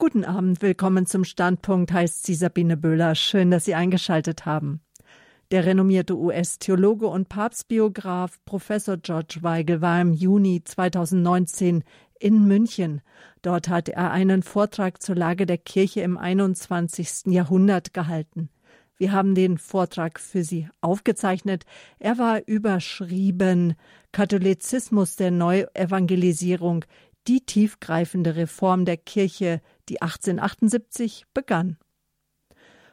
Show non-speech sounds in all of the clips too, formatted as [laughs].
Guten Abend, willkommen zum Standpunkt, heißt sie Sabine Böhler. Schön, dass Sie eingeschaltet haben. Der renommierte US-Theologe und Papstbiograf Professor George Weigel war im Juni 2019 in München. Dort hat er einen Vortrag zur Lage der Kirche im 21. Jahrhundert gehalten. Wir haben den Vortrag für Sie aufgezeichnet. Er war überschrieben Katholizismus der Neuevangelisierung, die tiefgreifende Reform der Kirche, die 1878 begann.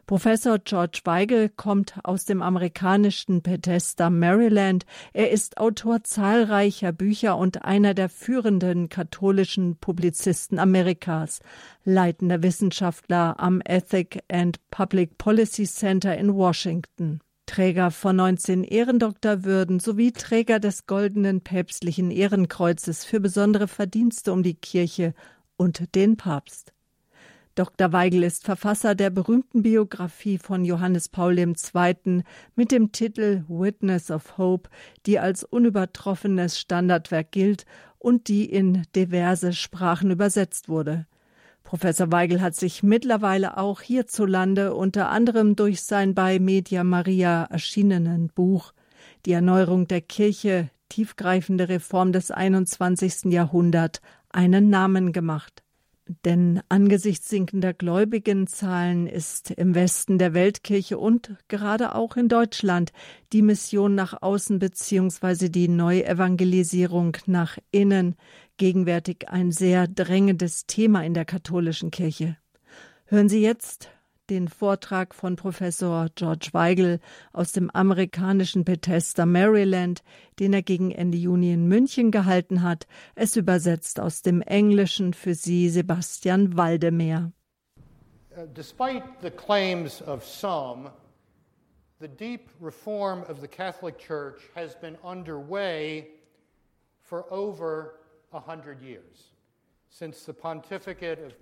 Professor George Weigel kommt aus dem amerikanischen Bethesda, Maryland. Er ist Autor zahlreicher Bücher und einer der führenden katholischen Publizisten Amerikas, leitender Wissenschaftler am Ethic and Public Policy Center in Washington. Träger von 19 Ehrendoktorwürden sowie Träger des Goldenen Päpstlichen Ehrenkreuzes für besondere Verdienste um die Kirche und den Papst. Dr. Weigel ist Verfasser der berühmten Biografie von Johannes Paul II. mit dem Titel Witness of Hope, die als unübertroffenes Standardwerk gilt und die in diverse Sprachen übersetzt wurde. Professor Weigel hat sich mittlerweile auch hierzulande unter anderem durch sein bei Media Maria erschienenen Buch Die Erneuerung der Kirche, tiefgreifende Reform des 21. Jahrhunderts einen Namen gemacht. Denn angesichts sinkender Gläubigenzahlen ist im Westen der Weltkirche und gerade auch in Deutschland die Mission nach außen bzw. die Neuevangelisierung nach innen gegenwärtig ein sehr drängendes Thema in der katholischen Kirche. Hören Sie jetzt den Vortrag von Professor George Weigel aus dem amerikanischen Bethesda, Maryland, den er gegen Ende Juni in München gehalten hat. Es übersetzt aus dem Englischen für Sie Sebastian Waldemeyer. Uh, despite the claims of some, the deep reform of the Catholic Church has been underway for over a hundred years.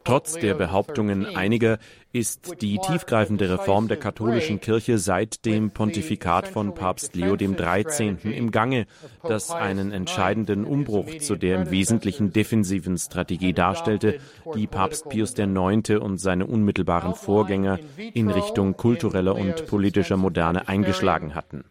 Trotz der Behauptungen einiger ist die tiefgreifende Reform der katholischen Kirche seit dem Pontifikat von Papst Leo XIII. im Gange, das einen entscheidenden Umbruch zu der im Wesentlichen defensiven Strategie darstellte, die Papst Pius IX. und seine unmittelbaren Vorgänger in Richtung kultureller und politischer Moderne eingeschlagen hatten.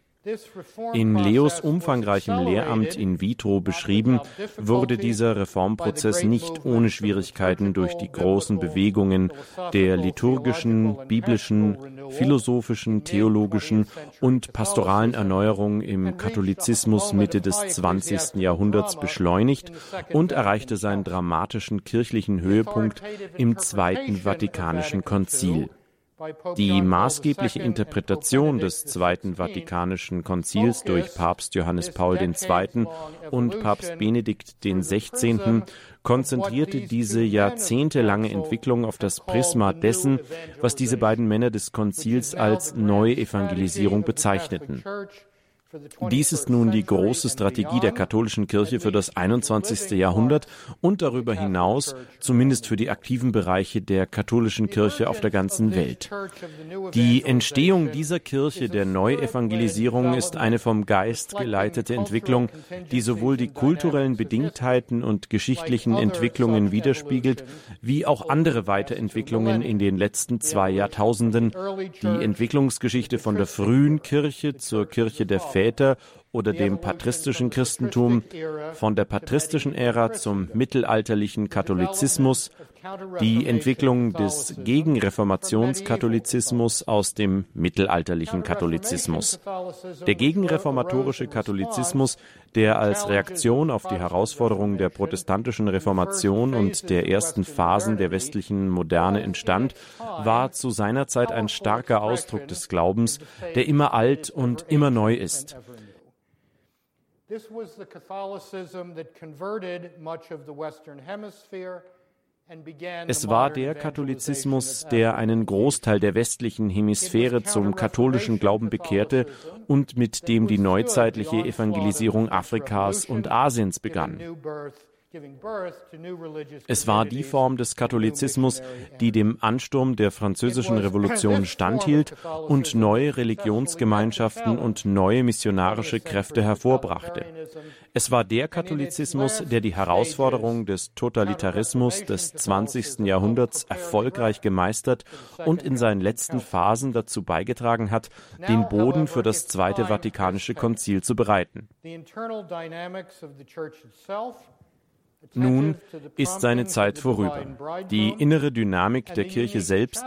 In Leos umfangreichem Lehramt in vitro beschrieben, wurde dieser Reformprozess nicht ohne Schwierigkeiten durch die großen Bewegungen der liturgischen, biblischen, philosophischen, theologischen und pastoralen Erneuerung im Katholizismus Mitte des 20. Jahrhunderts beschleunigt und erreichte seinen dramatischen kirchlichen Höhepunkt im Zweiten Vatikanischen Konzil. Die maßgebliche Interpretation des Zweiten Vatikanischen Konzils durch Papst Johannes Paul II. und Papst Benedikt XVI. konzentrierte diese jahrzehntelange Entwicklung auf das Prisma dessen, was diese beiden Männer des Konzils als Neuevangelisierung bezeichneten. Dies ist nun die große Strategie der katholischen Kirche für das 21. Jahrhundert und darüber hinaus, zumindest für die aktiven Bereiche der katholischen Kirche auf der ganzen Welt. Die Entstehung dieser Kirche der Neuevangelisierung ist eine vom Geist geleitete Entwicklung, die sowohl die kulturellen Bedingtheiten und geschichtlichen Entwicklungen widerspiegelt, wie auch andere Weiterentwicklungen in den letzten zwei Jahrtausenden, die Entwicklungsgeschichte von der frühen Kirche zur Kirche der Väter Väter oder dem patristischen Christentum, von der patristischen Ära zum mittelalterlichen Katholizismus, die Entwicklung des Gegenreformationskatholizismus aus dem mittelalterlichen Katholizismus. Der gegenreformatorische Katholizismus, der als Reaktion auf die Herausforderungen der protestantischen Reformation und der ersten Phasen der westlichen Moderne entstand, war zu seiner Zeit ein starker Ausdruck des Glaubens, der immer alt und immer neu ist. This was the Catholicism that converted much of the Western Hemisphere es war der Katholizismus, der einen Großteil der westlichen Hemisphäre zum katholischen Glauben bekehrte und mit dem die neuzeitliche Evangelisierung Afrikas und Asiens begann. Es war die Form des Katholizismus, die dem Ansturm der französischen Revolution standhielt und neue Religionsgemeinschaften und neue missionarische Kräfte hervorbrachte. Es war der Katholizismus, der die Herausforderung des Totalitarismus des 20. Jahrhunderts erfolgreich gemeistert und in seinen letzten Phasen dazu beigetragen hat, den Boden für das Zweite Vatikanische Konzil zu bereiten. Nun ist seine Zeit vorüber. Die innere Dynamik der Kirche selbst,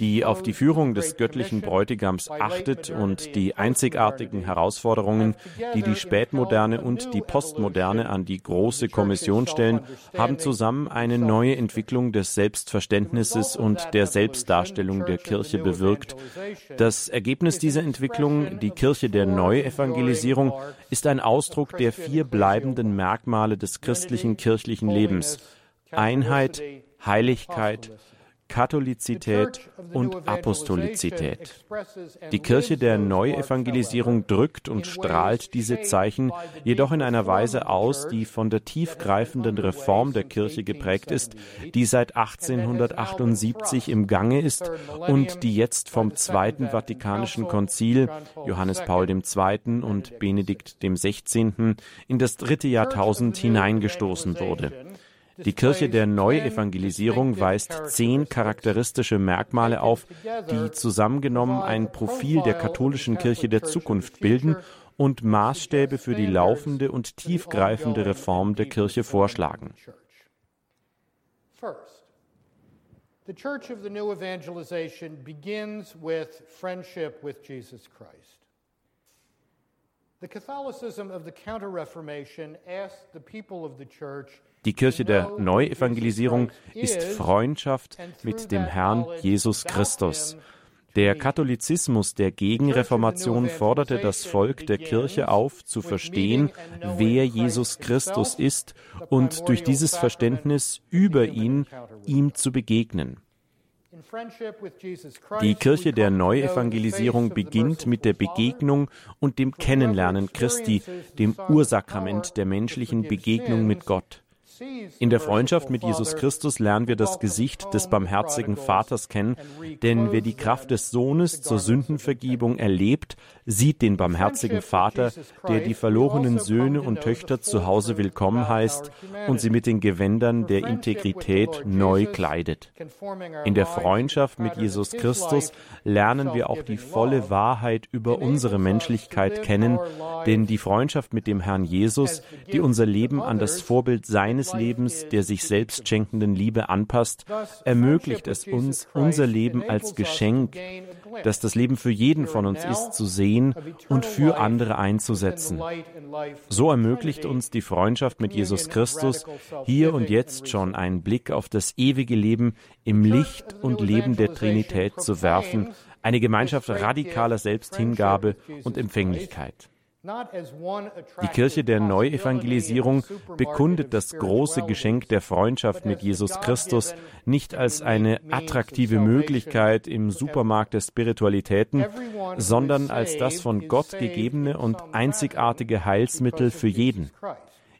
die auf die Führung des göttlichen Bräutigams achtet und die einzigartigen Herausforderungen, die die Spätmoderne und die Postmoderne an die große Kommission stellen, haben zusammen eine neue Entwicklung des Selbstverständnisses und der Selbstdarstellung der Kirche bewirkt. Das Ergebnis dieser Entwicklung, die Kirche der Neuevangelisierung, ist ein Ausdruck der vier bleibenden Merkmale des christlichen kirchlichen Lebens. Einheit, Heiligkeit, Katholizität und Apostolizität. Die Kirche der Neuevangelisierung drückt und strahlt diese Zeichen jedoch in einer Weise aus, die von der tiefgreifenden Reform der Kirche geprägt ist, die seit 1878 im Gange ist und die jetzt vom Zweiten Vatikanischen Konzil Johannes Paul II. und Benedikt XVI. in das dritte Jahrtausend hineingestoßen wurde. Die Kirche der Neuevangelisierung weist zehn charakteristische Merkmale auf, die zusammengenommen ein Profil der katholischen Kirche der Zukunft bilden und Maßstäbe für die laufende und tiefgreifende Reform der Kirche vorschlagen. The Church of the New Evangelization begins with friendship with Jesus Christ. The Catholicism of the Counter Reformation asked the people of the Church die Kirche der Neuevangelisierung ist Freundschaft mit dem Herrn Jesus Christus. Der Katholizismus der Gegenreformation forderte das Volk der Kirche auf, zu verstehen, wer Jesus Christus ist und durch dieses Verständnis über ihn ihm zu begegnen. Die Kirche der Neuevangelisierung beginnt mit der Begegnung und dem Kennenlernen Christi, dem Ursakrament der menschlichen Begegnung mit Gott. In der Freundschaft mit Jesus Christus lernen wir das Gesicht des barmherzigen Vaters kennen, denn wer die Kraft des Sohnes zur Sündenvergebung erlebt, sieht den barmherzigen Vater, der die verlorenen Söhne und Töchter zu Hause willkommen heißt und sie mit den Gewändern der Integrität neu kleidet. In der Freundschaft mit Jesus Christus lernen wir auch die volle Wahrheit über unsere Menschlichkeit kennen, denn die Freundschaft mit dem Herrn Jesus, die unser Leben an das Vorbild seines Lebens, der sich selbst schenkenden Liebe anpasst, ermöglicht es uns, unser Leben als Geschenk, das das Leben für jeden von uns ist, zu sehen sehen und für andere einzusetzen. So ermöglicht uns die Freundschaft mit Jesus Christus hier und jetzt schon einen Blick auf das ewige Leben im Licht und Leben der Trinität zu werfen, eine Gemeinschaft radikaler Selbsthingabe und Empfänglichkeit. Die Kirche der Neuevangelisierung bekundet das große Geschenk der Freundschaft mit Jesus Christus nicht als eine attraktive Möglichkeit im Supermarkt der Spiritualitäten, sondern als das von Gott gegebene und einzigartige Heilsmittel für jeden.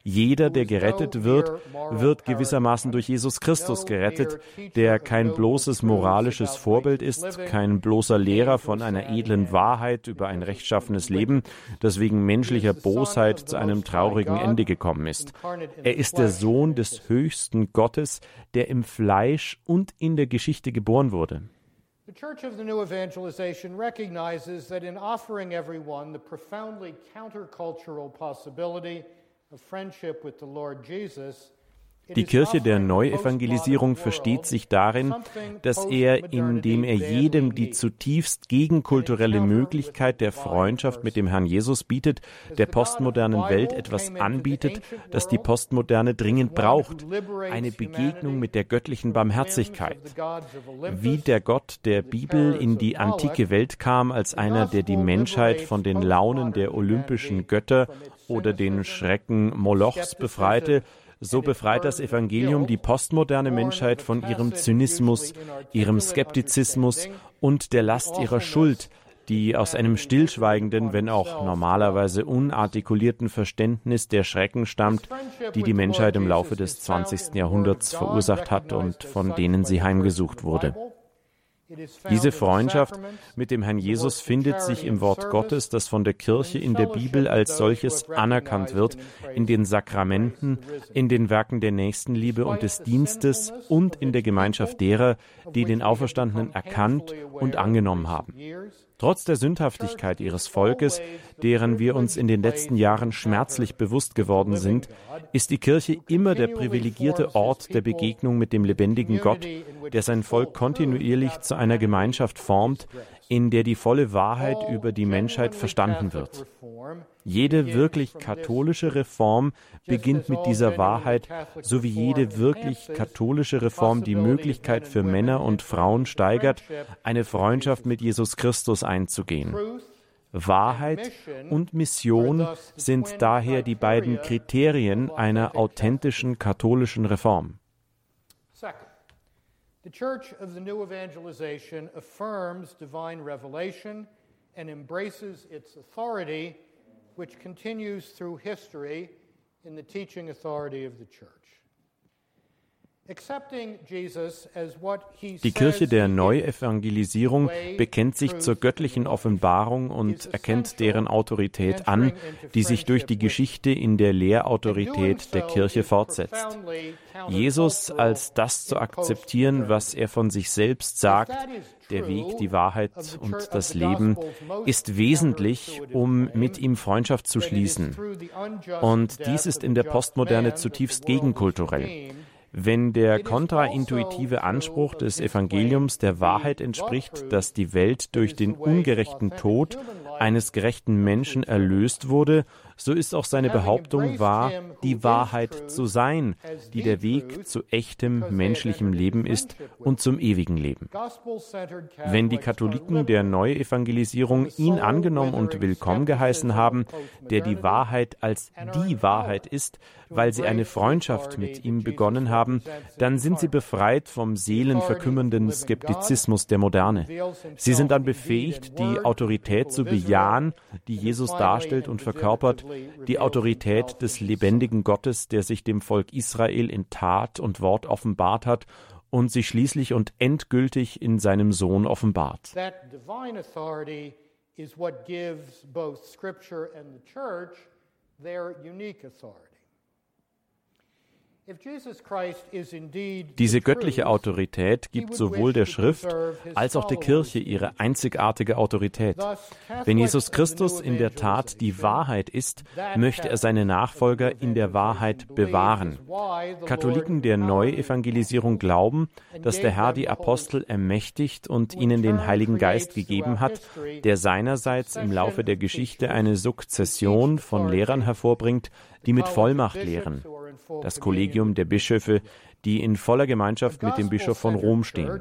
Jeder, der gerettet wird, wird gewissermaßen durch Jesus Christus gerettet, der kein bloßes moralisches Vorbild ist, kein bloßer Lehrer von einer edlen Wahrheit über ein rechtschaffenes Leben, das wegen menschlicher Bosheit zu einem traurigen Ende gekommen ist. Er ist der Sohn des höchsten Gottes, der im Fleisch und in der Geschichte geboren wurde. The Church of the New Evangelization recognizes that in offering everyone the profoundly countercultural possibility die Kirche der Neuevangelisierung versteht sich darin, dass er, indem er jedem die zutiefst gegenkulturelle Möglichkeit der Freundschaft mit dem Herrn Jesus bietet, der postmodernen Welt etwas anbietet, das die Postmoderne dringend braucht, eine Begegnung mit der göttlichen Barmherzigkeit. Wie der Gott der Bibel in die antike Welt kam als einer, der die Menschheit von den Launen der olympischen Götter oder den Schrecken Molochs befreite, so befreit das Evangelium die postmoderne Menschheit von ihrem Zynismus, ihrem Skeptizismus und der Last ihrer Schuld, die aus einem stillschweigenden, wenn auch normalerweise unartikulierten Verständnis der Schrecken stammt, die die Menschheit im Laufe des 20. Jahrhunderts verursacht hat und von denen sie heimgesucht wurde. Diese Freundschaft mit dem Herrn Jesus findet sich im Wort Gottes, das von der Kirche in der Bibel als solches anerkannt wird, in den Sakramenten, in den Werken der Nächstenliebe und des Dienstes und in der Gemeinschaft derer, die den Auferstandenen erkannt und angenommen haben. Trotz der Sündhaftigkeit ihres Volkes, deren wir uns in den letzten Jahren schmerzlich bewusst geworden sind, ist die Kirche immer der privilegierte Ort der Begegnung mit dem lebendigen Gott, der sein Volk kontinuierlich zu einer Gemeinschaft formt, in der die volle Wahrheit über die Menschheit verstanden wird. Jede wirklich katholische Reform beginnt mit dieser Wahrheit, so wie jede wirklich katholische Reform die Möglichkeit für Männer und Frauen steigert, eine Freundschaft mit Jesus Christus einzugehen. Wahrheit und Mission sind daher die beiden Kriterien einer authentischen katholischen Reform. The Church of the New Evangelization affirms divine revelation and embraces its which continues through history in the teaching authority of the Church. Die Kirche der Neuevangelisierung bekennt sich zur göttlichen Offenbarung und erkennt deren Autorität an, die sich durch die Geschichte in der Lehrautorität der Kirche fortsetzt. Jesus als das zu akzeptieren, was er von sich selbst sagt, der Weg, die Wahrheit und das Leben, ist wesentlich, um mit ihm Freundschaft zu schließen. Und dies ist in der Postmoderne zutiefst gegenkulturell. Wenn der kontraintuitive Anspruch des Evangeliums der Wahrheit entspricht, dass die Welt durch den ungerechten Tod eines gerechten Menschen erlöst wurde, so ist auch seine Behauptung wahr, die Wahrheit zu sein, die der Weg zu echtem menschlichem Leben ist und zum ewigen Leben. Wenn die Katholiken der Neuevangelisierung ihn angenommen und willkommen geheißen haben, der die Wahrheit als die Wahrheit ist, weil sie eine Freundschaft mit ihm begonnen haben, dann sind sie befreit vom seelenverkümmernden Skeptizismus der Moderne. Sie sind dann befähigt, die Autorität zu bejahen, die Jesus darstellt und verkörpert, die Autorität des lebendigen Gottes, der sich dem Volk Israel in Tat und Wort offenbart hat und sich schließlich und endgültig in seinem Sohn offenbart. Is what gives both scripture and the church their unique authority. Diese göttliche Autorität gibt sowohl der Schrift als auch der Kirche ihre einzigartige Autorität. Wenn Jesus Christus in der Tat die Wahrheit ist, möchte er seine Nachfolger in der Wahrheit bewahren. Katholiken der Neuevangelisierung glauben, dass der Herr die Apostel ermächtigt und ihnen den Heiligen Geist gegeben hat, der seinerseits im Laufe der Geschichte eine Sukzession von Lehrern hervorbringt, die mit Vollmacht lehren das Kollegium der Bischöfe, die in voller Gemeinschaft mit dem Bischof von Rom stehen.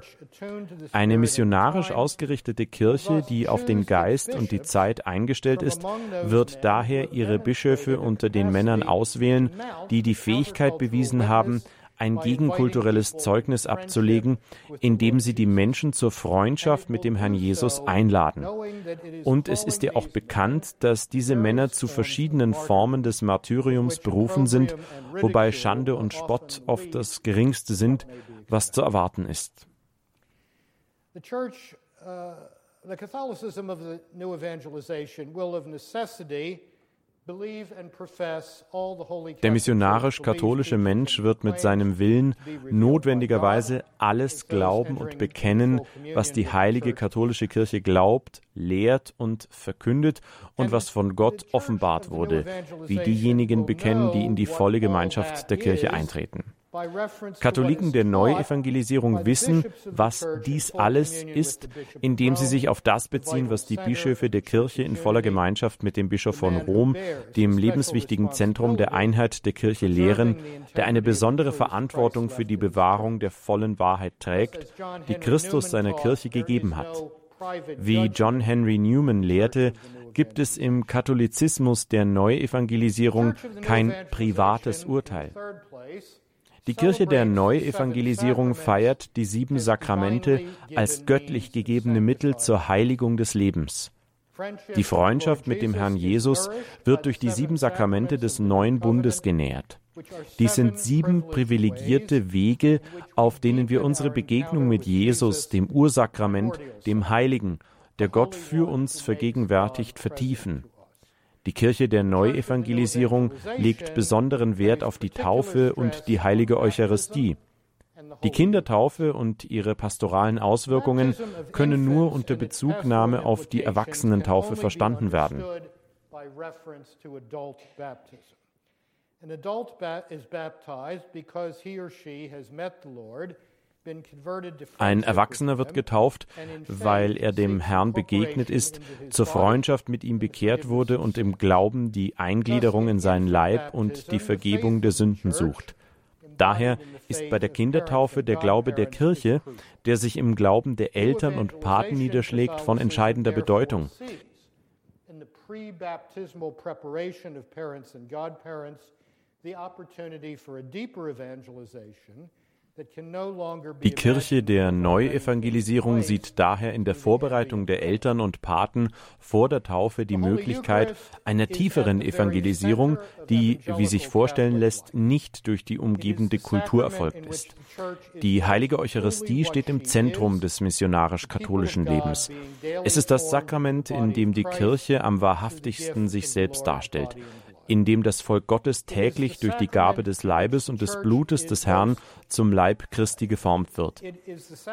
Eine missionarisch ausgerichtete Kirche, die auf den Geist und die Zeit eingestellt ist, wird daher ihre Bischöfe unter den Männern auswählen, die die Fähigkeit bewiesen haben, ein gegenkulturelles Zeugnis abzulegen, indem sie die Menschen zur Freundschaft mit dem Herrn Jesus einladen. Und es ist ja auch bekannt, dass diese Männer zu verschiedenen Formen des Martyriums berufen sind, wobei Schande und Spott oft das geringste sind, was zu erwarten ist. Uh, the Catholicism of the new evangelization will of necessity der missionarisch-katholische Mensch wird mit seinem Willen notwendigerweise alles glauben und bekennen, was die heilige katholische Kirche glaubt, lehrt und verkündet und was von Gott offenbart wurde, wie diejenigen bekennen, die in die volle Gemeinschaft der Kirche eintreten. Katholiken der Neuevangelisierung wissen, was dies alles ist, indem sie sich auf das beziehen, was die Bischöfe der Kirche in voller Gemeinschaft mit dem Bischof von Rom, dem lebenswichtigen Zentrum der Einheit der Kirche, lehren, der eine besondere Verantwortung für die Bewahrung der vollen Wahrheit trägt, die Christus seiner Kirche gegeben hat. Wie John Henry Newman lehrte, gibt es im Katholizismus der Neuevangelisierung kein privates Urteil. Die Kirche der Neuevangelisierung feiert die sieben Sakramente als göttlich gegebene Mittel zur Heiligung des Lebens. Die Freundschaft mit dem Herrn Jesus wird durch die sieben Sakramente des neuen Bundes genährt. Dies sind sieben privilegierte Wege, auf denen wir unsere Begegnung mit Jesus, dem Ursakrament, dem Heiligen, der Gott für uns vergegenwärtigt, vertiefen. Die Kirche der Neuevangelisierung legt besonderen Wert auf die Taufe und die heilige Eucharistie. Die Kindertaufe und ihre pastoralen Auswirkungen können nur unter Bezugnahme auf die Erwachsenentaufe verstanden werden. An adult is baptized because he or she has met the Lord ein Erwachsener wird getauft, weil er dem Herrn begegnet ist, zur Freundschaft mit ihm bekehrt wurde und im Glauben die Eingliederung in seinen Leib und die Vergebung der Sünden sucht. Daher ist bei der Kindertaufe der Glaube der Kirche, der sich im Glauben der Eltern und Paten niederschlägt, von entscheidender Bedeutung. the opportunity for a deeper evangelization die Kirche der Neuevangelisierung sieht daher in der Vorbereitung der Eltern und Paten vor der Taufe die Möglichkeit einer tieferen Evangelisierung, die, wie sich vorstellen lässt, nicht durch die umgebende Kultur erfolgt ist. Die heilige Eucharistie steht im Zentrum des missionarisch-katholischen Lebens. Es ist das Sakrament, in dem die Kirche am wahrhaftigsten sich selbst darstellt in dem das Volk Gottes täglich durch die Gabe des Leibes und des Blutes des Herrn zum Leib Christi geformt wird.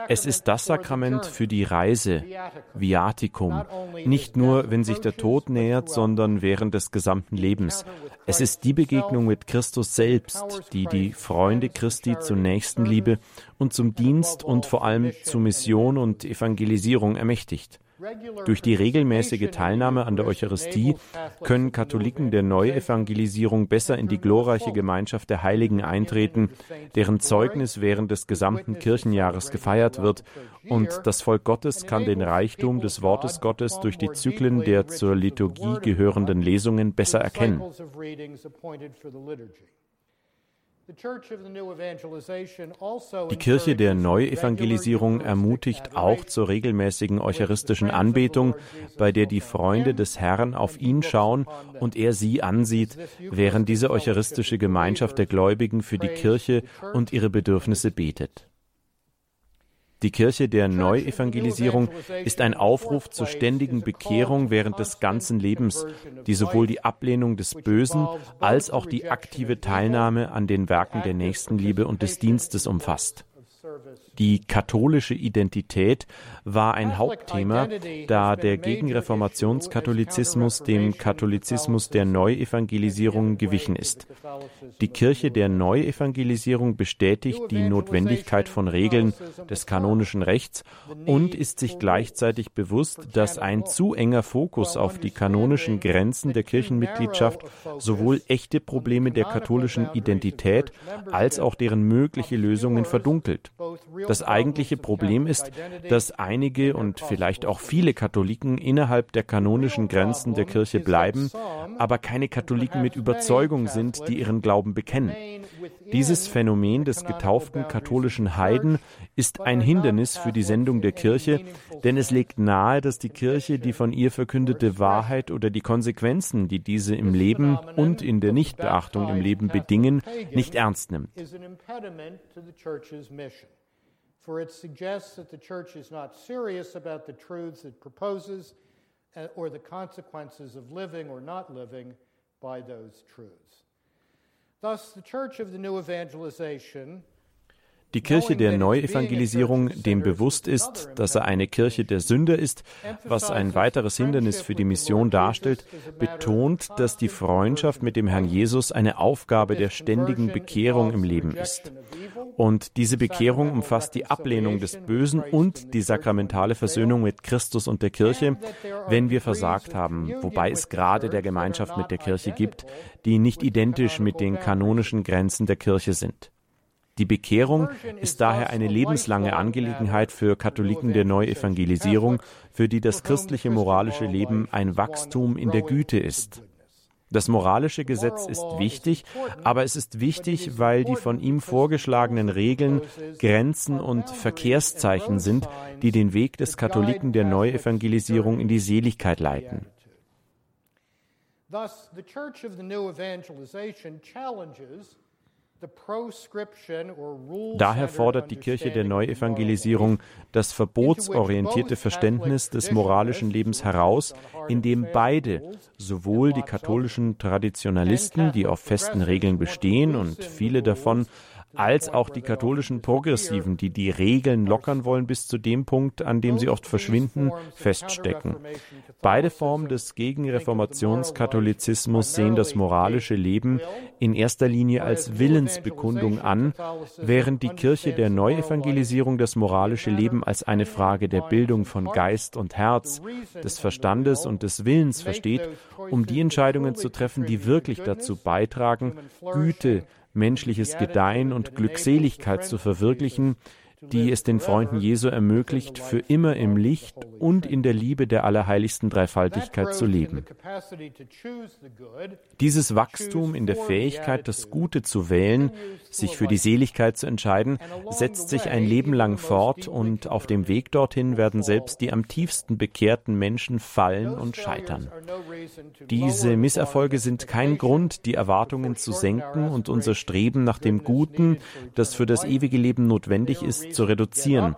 Es ist das Sakrament für die Reise, Viaticum, nicht nur, wenn sich der Tod nähert, sondern während des gesamten Lebens. Es ist die Begegnung mit Christus selbst, die die Freunde Christi zur Nächstenliebe und zum Dienst und vor allem zu Mission und Evangelisierung ermächtigt. Durch die regelmäßige Teilnahme an der Eucharistie können Katholiken der Neuevangelisierung besser in die glorreiche Gemeinschaft der Heiligen eintreten, deren Zeugnis während des gesamten Kirchenjahres gefeiert wird, und das Volk Gottes kann den Reichtum des Wortes Gottes durch die Zyklen der zur Liturgie gehörenden Lesungen besser erkennen. Also die Kirche der Neuevangelisierung ermutigt auch zur regelmäßigen eucharistischen Anbetung, bei der die Freunde des Herrn auf ihn schauen und er sie ansieht, während diese eucharistische Gemeinschaft der Gläubigen für die Kirche und ihre Bedürfnisse betet. Die Kirche der Neuevangelisierung ist ein Aufruf zur ständigen Bekehrung während des ganzen Lebens, die sowohl die Ablehnung des Bösen als auch die aktive Teilnahme an den Werken der Nächstenliebe und des Dienstes umfasst. Die katholische Identität war ein Hauptthema, da der Gegenreformationskatholizismus dem Katholizismus der Neuevangelisierung gewichen ist. Die Kirche der Neuevangelisierung bestätigt die Notwendigkeit von Regeln des kanonischen Rechts und ist sich gleichzeitig bewusst, dass ein zu enger Fokus auf die kanonischen Grenzen der Kirchenmitgliedschaft sowohl echte Probleme der katholischen Identität als auch deren mögliche Lösungen verdunkelt. Das eigentliche Problem ist, dass einige und vielleicht auch viele Katholiken innerhalb der kanonischen Grenzen der Kirche bleiben, aber keine Katholiken mit Überzeugung sind, die ihren Glauben bekennen. Dieses Phänomen des getauften katholischen Heiden ist ein Hindernis für die Sendung der Kirche, denn es legt nahe, dass die Kirche die von ihr verkündete Wahrheit oder die Konsequenzen, die diese im Leben und in der Nichtbeachtung im Leben bedingen, nicht ernst nimmt for it suggests that the church is not serious about the truths it proposes uh, or the consequences of living or not living by those truths. Thus, the church of the new evangelization die Kirche der Neuevangelisierung dem bewusst ist, dass er eine Kirche der Sünder ist, was ein weiteres Hindernis für die Mission darstellt, betont, dass die Freundschaft mit dem Herrn Jesus eine Aufgabe der ständigen Bekehrung im Leben ist. Und diese Bekehrung umfasst die Ablehnung des Bösen und die sakramentale Versöhnung mit Christus und der Kirche, wenn wir versagt haben, wobei es gerade der Gemeinschaft mit der Kirche gibt, die nicht identisch mit den kanonischen Grenzen der Kirche sind. Die Bekehrung ist daher eine lebenslange Angelegenheit für Katholiken der Neuevangelisierung, für die das christliche moralische Leben ein Wachstum in der Güte ist. Das moralische Gesetz ist wichtig, aber es ist wichtig, weil die von ihm vorgeschlagenen Regeln Grenzen und Verkehrszeichen sind, die den Weg des Katholiken der Neuevangelisierung in die Seligkeit leiten. Thus, the Church of the New Evangelization challenges Daher fordert die Kirche der Neuevangelisierung das verbotsorientierte Verständnis des moralischen Lebens heraus, in dem beide, sowohl die katholischen Traditionalisten, die auf festen Regeln bestehen und viele davon als auch die katholischen Progressiven, die die Regeln lockern wollen bis zu dem Punkt, an dem sie oft verschwinden, feststecken. Beide Formen des Gegenreformationskatholizismus sehen das moralische Leben in erster Linie als Willensbekundung an, während die Kirche der Neuevangelisierung das moralische Leben als eine Frage der Bildung von Geist und Herz, des Verstandes und des Willens versteht, um die Entscheidungen zu treffen, die wirklich dazu beitragen, Güte, menschliches Gedeihen und Glückseligkeit zu verwirklichen, die es den Freunden Jesu ermöglicht, für immer im Licht und in der Liebe der allerheiligsten Dreifaltigkeit zu leben. Dieses Wachstum in der Fähigkeit, das Gute zu wählen, sich für die Seligkeit zu entscheiden, setzt sich ein Leben lang fort und auf dem Weg dorthin werden selbst die am tiefsten bekehrten Menschen fallen und scheitern. Diese Misserfolge sind kein Grund, die Erwartungen zu senken und unser Streben nach dem Guten, das für das ewige Leben notwendig ist, zu reduzieren.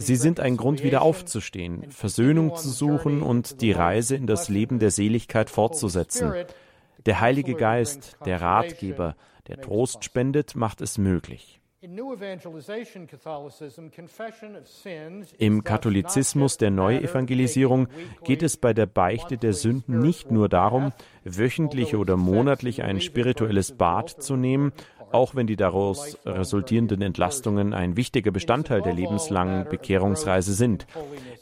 Sie sind ein Grund, wieder aufzustehen, Versöhnung zu suchen und die Reise in das Leben der Seligkeit fortzusetzen. Der Heilige Geist, der Ratgeber, der Trost spendet, macht es möglich. Im Katholizismus der Neuevangelisierung geht es bei der Beichte der Sünden nicht nur darum, wöchentlich oder monatlich ein spirituelles Bad zu nehmen auch wenn die daraus resultierenden Entlastungen ein wichtiger Bestandteil der lebenslangen Bekehrungsreise sind.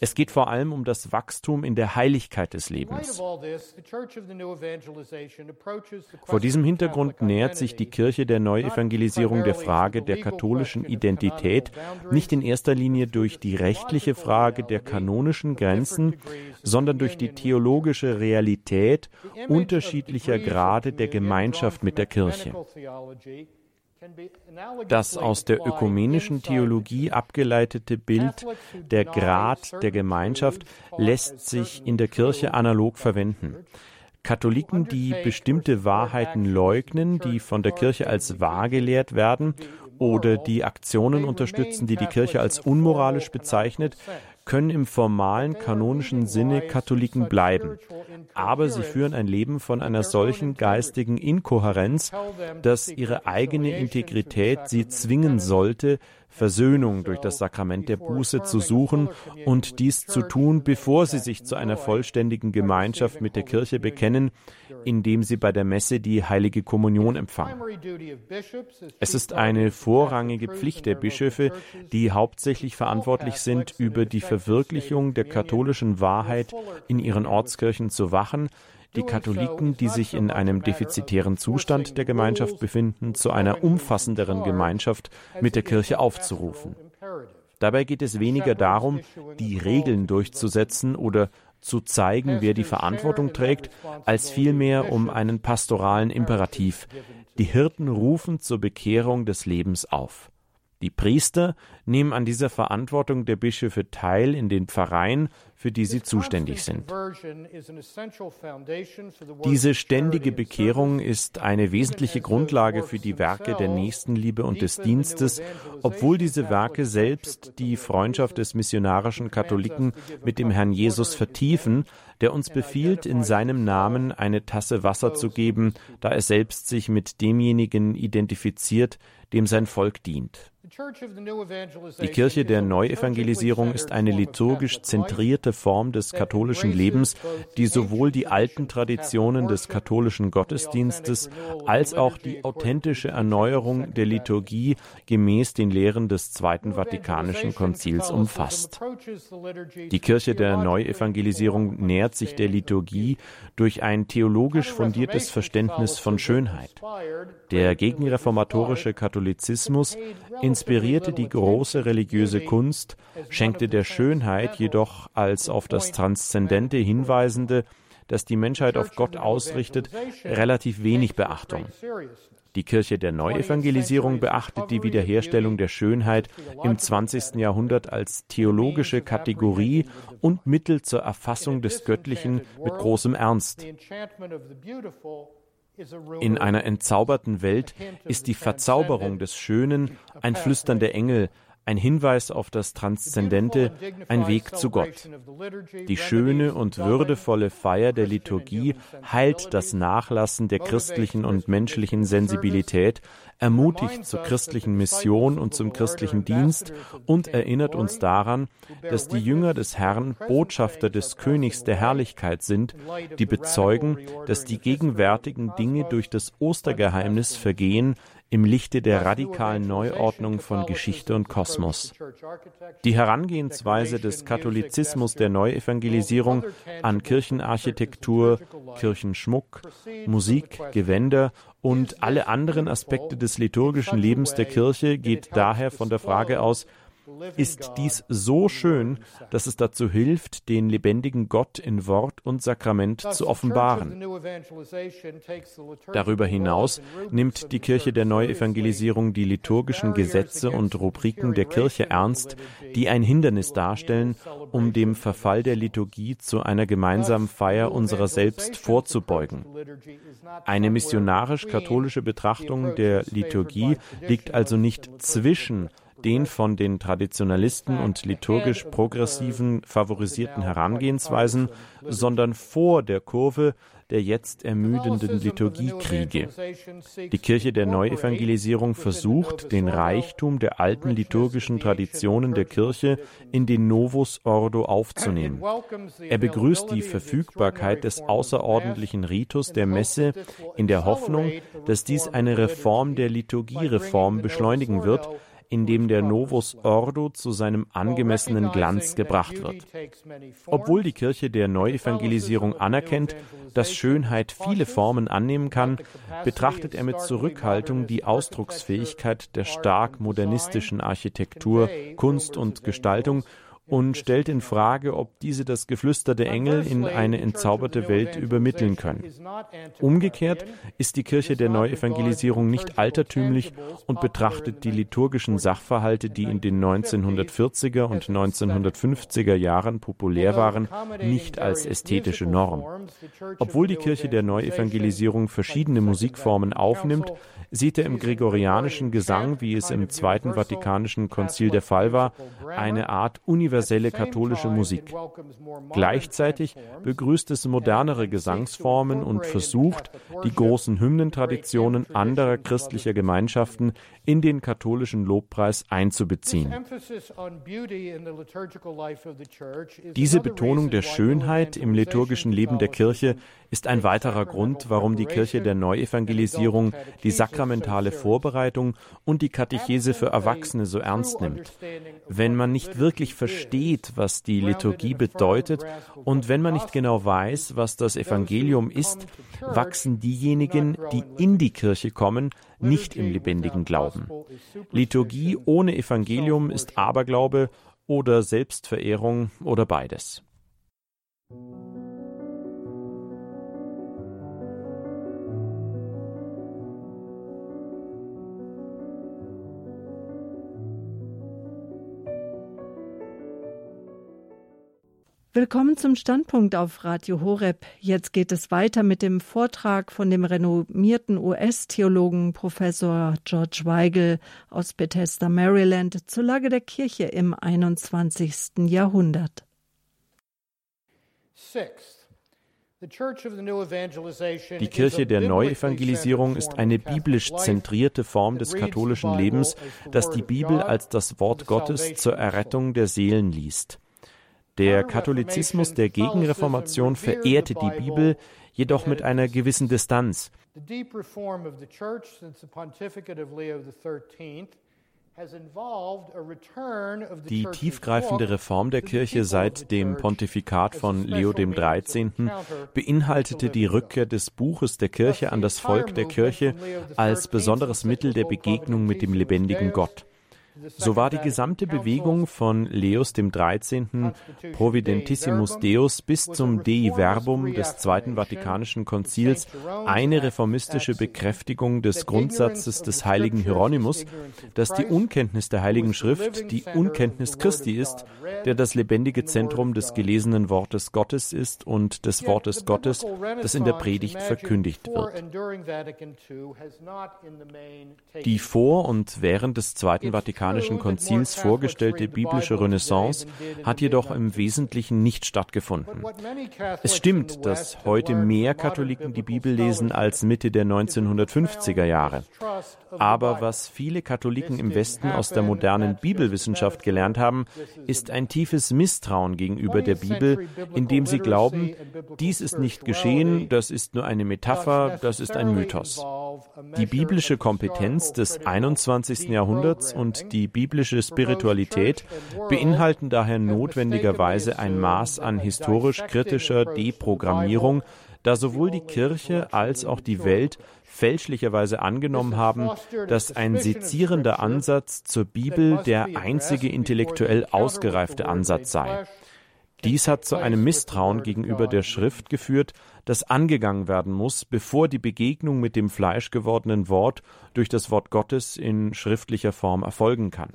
Es geht vor allem um das Wachstum in der Heiligkeit des Lebens. Vor diesem Hintergrund nähert sich die Kirche der Neuevangelisierung der Frage der katholischen Identität nicht in erster Linie durch die rechtliche Frage der kanonischen Grenzen, sondern durch die theologische Realität unterschiedlicher Grade der Gemeinschaft mit der Kirche. Das aus der ökumenischen Theologie abgeleitete Bild der Grad der Gemeinschaft lässt sich in der Kirche analog verwenden. Katholiken, die bestimmte Wahrheiten leugnen, die von der Kirche als wahr gelehrt werden, oder die Aktionen unterstützen, die die Kirche als unmoralisch bezeichnet, können im formalen kanonischen Sinne Katholiken bleiben. Aber sie führen ein Leben von einer solchen geistigen Inkohärenz, dass ihre eigene Integrität sie zwingen sollte, Versöhnung durch das Sakrament der Buße zu suchen und dies zu tun, bevor sie sich zu einer vollständigen Gemeinschaft mit der Kirche bekennen, indem sie bei der Messe die heilige Kommunion empfangen. Es ist eine vorrangige Pflicht der Bischöfe, die hauptsächlich verantwortlich sind, über die Verwirklichung der katholischen Wahrheit in ihren Ortskirchen zu wachen, die Katholiken, die sich in einem defizitären Zustand der Gemeinschaft befinden, zu einer umfassenderen Gemeinschaft mit der Kirche aufzurufen. Dabei geht es weniger darum, die Regeln durchzusetzen oder zu zeigen, wer die Verantwortung trägt, als vielmehr um einen pastoralen Imperativ. Die Hirten rufen zur Bekehrung des Lebens auf. Die Priester nehmen an dieser Verantwortung der Bischöfe teil in den Pfarreien, für die sie zuständig sind. Diese ständige Bekehrung ist eine wesentliche Grundlage für die Werke der Nächstenliebe und des Dienstes, obwohl diese Werke selbst die Freundschaft des missionarischen Katholiken mit dem Herrn Jesus vertiefen, der uns befiehlt, in seinem Namen eine Tasse Wasser zu geben, da er selbst sich mit demjenigen identifiziert, dem sein Volk dient. Die Kirche der Neuevangelisierung ist eine liturgisch zentrierte Form des katholischen Lebens, die sowohl die alten Traditionen des katholischen Gottesdienstes als auch die authentische Erneuerung der Liturgie gemäß den Lehren des Zweiten Vatikanischen Konzils umfasst. Die Kirche der Neuevangelisierung nähert sich der Liturgie durch ein theologisch fundiertes Verständnis von Schönheit. Der gegenreformatorische Katholizismus inspirierte die große religiöse Kunst, schenkte der Schönheit jedoch als auf das Transzendente hinweisende, das die Menschheit auf Gott ausrichtet, relativ wenig Beachtung. Die Kirche der Neuevangelisierung beachtet die Wiederherstellung der Schönheit im 20. Jahrhundert als theologische Kategorie und Mittel zur Erfassung des Göttlichen mit großem Ernst. In einer entzauberten Welt ist die Verzauberung des Schönen ein Flüstern der Engel, ein Hinweis auf das Transzendente, ein Weg zu Gott. Die schöne und würdevolle Feier der Liturgie heilt das Nachlassen der christlichen und menschlichen Sensibilität, ermutigt zur christlichen Mission und zum christlichen Dienst und erinnert uns daran, dass die Jünger des Herrn Botschafter des Königs der Herrlichkeit sind, die bezeugen, dass die gegenwärtigen Dinge durch das Ostergeheimnis vergehen, im Lichte der radikalen Neuordnung von Geschichte und Kosmos. Die Herangehensweise des Katholizismus der Neuevangelisierung an Kirchenarchitektur, Kirchenschmuck, Musik, Gewänder und alle anderen Aspekte des liturgischen Lebens der Kirche geht daher von der Frage aus, ist dies so schön, dass es dazu hilft, den lebendigen Gott in Wort und Sakrament zu offenbaren. Darüber hinaus nimmt die Kirche der Neuevangelisierung die liturgischen Gesetze und Rubriken der Kirche ernst, die ein Hindernis darstellen, um dem Verfall der Liturgie zu einer gemeinsamen Feier unserer selbst vorzubeugen. Eine missionarisch-katholische Betrachtung der Liturgie liegt also nicht zwischen den von den Traditionalisten und liturgisch Progressiven favorisierten Herangehensweisen, sondern vor der Kurve der jetzt ermüdenden Liturgiekriege. Die Kirche der Neuevangelisierung versucht, den Reichtum der alten liturgischen Traditionen der Kirche in den Novus Ordo aufzunehmen. Er begrüßt die Verfügbarkeit des außerordentlichen Ritus der Messe in der Hoffnung, dass dies eine Reform der Liturgiereform beschleunigen wird, in dem der Novus Ordo zu seinem angemessenen Glanz gebracht wird. Obwohl die Kirche der Neuevangelisierung anerkennt, dass Schönheit viele Formen annehmen kann, betrachtet er mit Zurückhaltung die Ausdrucksfähigkeit der stark modernistischen Architektur, Kunst und Gestaltung und stellt in Frage, ob diese das Geflüster der Engel in eine entzauberte Welt übermitteln können. Umgekehrt ist die Kirche der Neuevangelisierung nicht altertümlich und betrachtet die liturgischen Sachverhalte, die in den 1940er und 1950er Jahren populär waren, nicht als ästhetische Norm. Obwohl die Kirche der Neuevangelisierung verschiedene Musikformen aufnimmt, sieht er im gregorianischen Gesang, wie es im Zweiten Vatikanischen Konzil der Fall war, eine Art universelle katholische Musik. Gleichzeitig begrüßt es modernere Gesangsformen und versucht, die großen Hymnentraditionen anderer christlicher Gemeinschaften in den katholischen Lobpreis einzubeziehen. Diese Betonung der Schönheit im liturgischen Leben der Kirche ist ein weiterer Grund, warum die Kirche der Neuevangelisierung die sakramentale Vorbereitung und die Katechese für Erwachsene so ernst nimmt. Wenn man nicht wirklich versteht, was die Liturgie bedeutet und wenn man nicht genau weiß, was das Evangelium ist, wachsen diejenigen, die in die Kirche kommen, nicht im lebendigen Glauben. Liturgie ohne Evangelium ist Aberglaube oder Selbstverehrung oder beides. Willkommen zum Standpunkt auf Radio Horeb. Jetzt geht es weiter mit dem Vortrag von dem renommierten US-Theologen Professor George Weigel aus Bethesda, Maryland zur Lage der Kirche im 21. Jahrhundert. Die Kirche der Neuevangelisierung ist eine biblisch zentrierte Form des katholischen Lebens, das die Bibel als das Wort Gottes zur Errettung der Seelen liest. Der Katholizismus der Gegenreformation verehrte die Bibel, jedoch mit einer gewissen Distanz. Die tiefgreifende Reform der Kirche seit dem Pontifikat von Leo XIII. beinhaltete die Rückkehr des Buches der Kirche an das Volk der Kirche als besonderes Mittel der Begegnung mit dem lebendigen Gott. So war die gesamte Bewegung von Leos dem 13. Providentissimus Deus bis zum Dei Verbum des Zweiten Vatikanischen Konzils eine reformistische Bekräftigung des Grundsatzes des heiligen Hieronymus, dass die Unkenntnis der Heiligen Schrift die Unkenntnis Christi ist, der das lebendige Zentrum des gelesenen Wortes Gottes ist und des Wortes Gottes, das in der Predigt verkündigt wird. Die vor und während des Zweiten Vatikanischen Konzils vorgestellte biblische Renaissance hat jedoch im Wesentlichen nicht stattgefunden. Es stimmt, dass heute mehr Katholiken die Bibel lesen als Mitte der 1950er Jahre. Aber was viele Katholiken im Westen aus der modernen Bibelwissenschaft gelernt haben, ist ein tiefes Misstrauen gegenüber der Bibel, indem sie glauben, dies ist nicht geschehen, das ist nur eine Metapher, das ist ein Mythos. Die biblische Kompetenz des 21. Jahrhunderts und die biblische Spiritualität beinhalten daher notwendigerweise ein Maß an historisch-kritischer Deprogrammierung, da sowohl die Kirche als auch die Welt fälschlicherweise angenommen haben, dass ein sezierender Ansatz zur Bibel der einzige intellektuell ausgereifte Ansatz sei. Dies hat zu einem Misstrauen gegenüber der Schrift geführt, das angegangen werden muss, bevor die Begegnung mit dem fleischgewordenen Wort durch das Wort Gottes in schriftlicher Form erfolgen kann.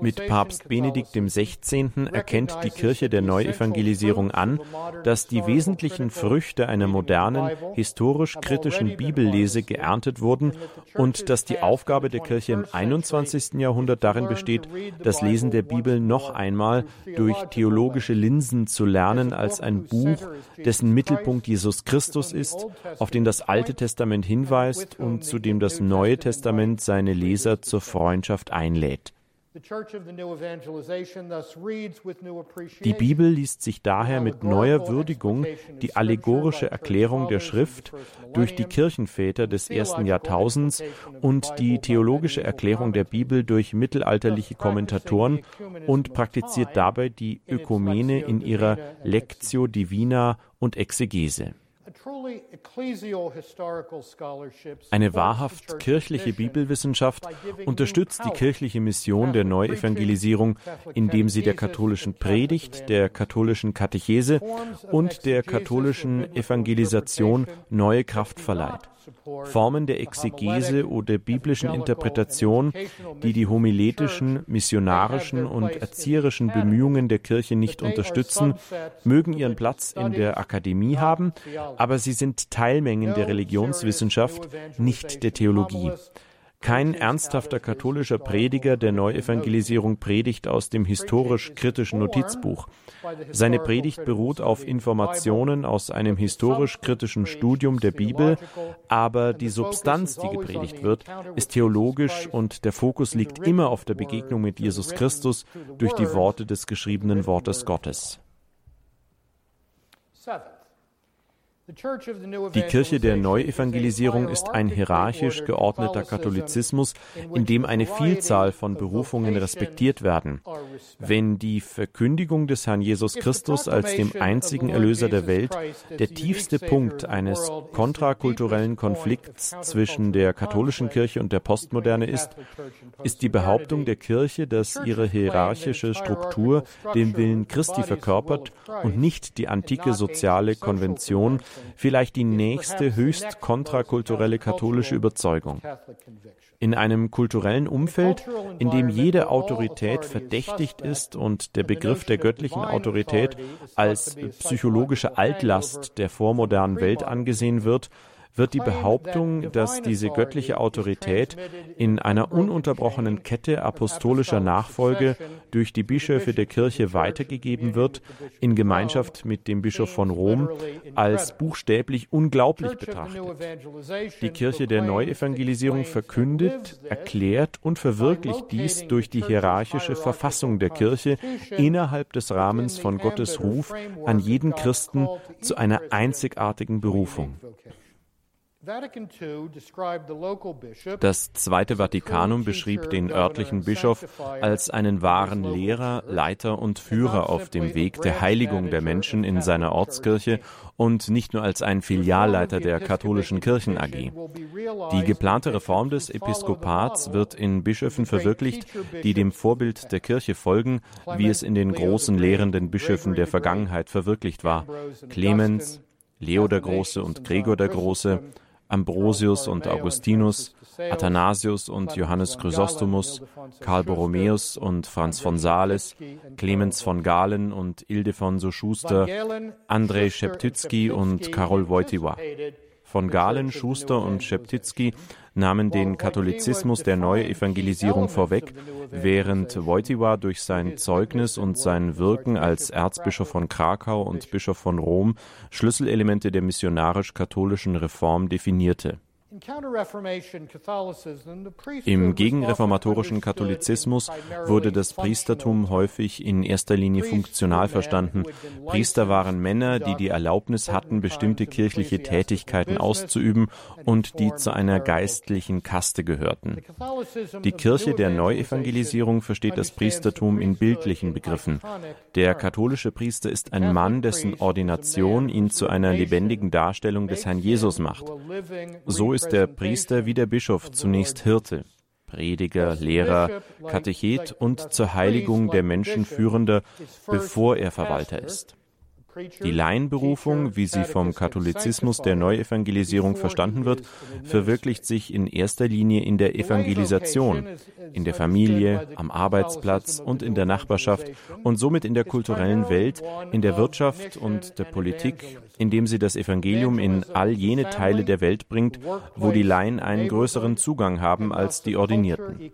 Mit Papst Benedikt XVI. erkennt die Kirche der Neuevangelisierung an, dass die wesentlichen Früchte einer modernen, historisch-kritischen Bibellese geerntet wurden und dass die Aufgabe der Kirche im 21. Jahrhundert darin besteht, das Lesen der Bibel noch einmal durch theologische Linsen zu lernen als ein Buch, dessen Mittelpunkt Jesus Christus ist, auf den das Alte Testament hinweist und zu dem das Neue Testament seine Leser zur Freundschaft einlädt. Die Bibel liest sich daher mit neuer Würdigung die allegorische Erklärung der Schrift durch die Kirchenväter des ersten Jahrtausends und die theologische Erklärung der Bibel durch mittelalterliche Kommentatoren und praktiziert dabei die Ökumene in ihrer Lectio Divina und Exegese. Eine wahrhaft kirchliche Bibelwissenschaft unterstützt die kirchliche Mission der Neuevangelisierung, indem sie der katholischen Predigt, der katholischen Katechese und der katholischen Evangelisation neue Kraft verleiht. Formen der Exegese oder biblischen Interpretation, die die homiletischen, missionarischen und erzieherischen Bemühungen der Kirche nicht unterstützen, mögen ihren Platz in der Akademie haben, aber sie sind Teilmengen der Religionswissenschaft, nicht der Theologie. Kein ernsthafter katholischer Prediger der Neuevangelisierung predigt aus dem historisch-kritischen Notizbuch. Seine Predigt beruht auf Informationen aus einem historisch-kritischen Studium der Bibel, aber die Substanz, die gepredigt wird, ist theologisch und der Fokus liegt immer auf der Begegnung mit Jesus Christus durch die Worte des geschriebenen Wortes Gottes. Die Kirche der Neuevangelisierung ist ein hierarchisch geordneter Katholizismus, in dem eine Vielzahl von Berufungen respektiert werden. Wenn die Verkündigung des Herrn Jesus Christus als dem einzigen Erlöser der Welt der tiefste Punkt eines kontrakulturellen Konflikts zwischen der katholischen Kirche und der Postmoderne ist, ist die Behauptung der Kirche, dass ihre hierarchische Struktur den Willen Christi verkörpert und nicht die antike soziale Konvention, vielleicht die nächste höchst kontrakulturelle katholische Überzeugung. In einem kulturellen Umfeld, in dem jede Autorität verdächtigt ist und der Begriff der göttlichen Autorität als psychologische Altlast der vormodernen Welt angesehen wird, wird die Behauptung, dass diese göttliche Autorität in einer ununterbrochenen Kette apostolischer Nachfolge durch die Bischöfe der Kirche weitergegeben wird, in Gemeinschaft mit dem Bischof von Rom, als buchstäblich unglaublich betrachtet. Die Kirche der Neuevangelisierung verkündet, erklärt und verwirklicht dies durch die hierarchische Verfassung der Kirche innerhalb des Rahmens von Gottes Ruf an jeden Christen zu einer einzigartigen Berufung. Das Zweite Vatikanum beschrieb den örtlichen Bischof als einen wahren Lehrer, Leiter und Führer auf dem Weg der Heiligung der Menschen in seiner Ortskirche und nicht nur als ein Filialleiter der katholischen Kirchen AG. Die geplante Reform des Episkopats wird in Bischöfen verwirklicht, die dem Vorbild der Kirche folgen, wie es in den großen lehrenden Bischöfen der Vergangenheit verwirklicht war. Clemens, Leo der Große und Gregor der Große, Ambrosius und Augustinus, Athanasius und Johannes Chrysostomus, Karl Borromäus und Franz von Sales, Clemens von Galen und Ildefonso Schuster, Andrzej Szeptycki und Karol Wojtyła. Von Galen, Schuster und Szeptycki nahmen den Katholizismus der Neuevangelisierung vorweg, während Wojtyła durch sein Zeugnis und sein Wirken als Erzbischof von Krakau und Bischof von Rom Schlüsselelemente der missionarisch-katholischen Reform definierte im gegenreformatorischen Katholizismus wurde das Priestertum häufig in erster Linie funktional verstanden. Priester waren Männer, die die Erlaubnis hatten, bestimmte kirchliche Tätigkeiten auszuüben und die zu einer geistlichen Kaste gehörten. Die Kirche der Neuevangelisierung versteht das Priestertum in bildlichen Begriffen. Der katholische Priester ist ein Mann, dessen Ordination ihn zu einer lebendigen Darstellung des Herrn Jesus macht. So ist ist der Priester wie der Bischof zunächst Hirte, Prediger, Lehrer, Katechet und zur Heiligung der Menschen führender, bevor er Verwalter ist. Die Laienberufung, wie sie vom Katholizismus der Neuevangelisierung verstanden wird, verwirklicht sich in erster Linie in der Evangelisation, in der Familie, am Arbeitsplatz und in der Nachbarschaft und somit in der kulturellen Welt, in der Wirtschaft und der Politik, indem sie das Evangelium in all jene Teile der Welt bringt, wo die Laien einen größeren Zugang haben als die Ordinierten.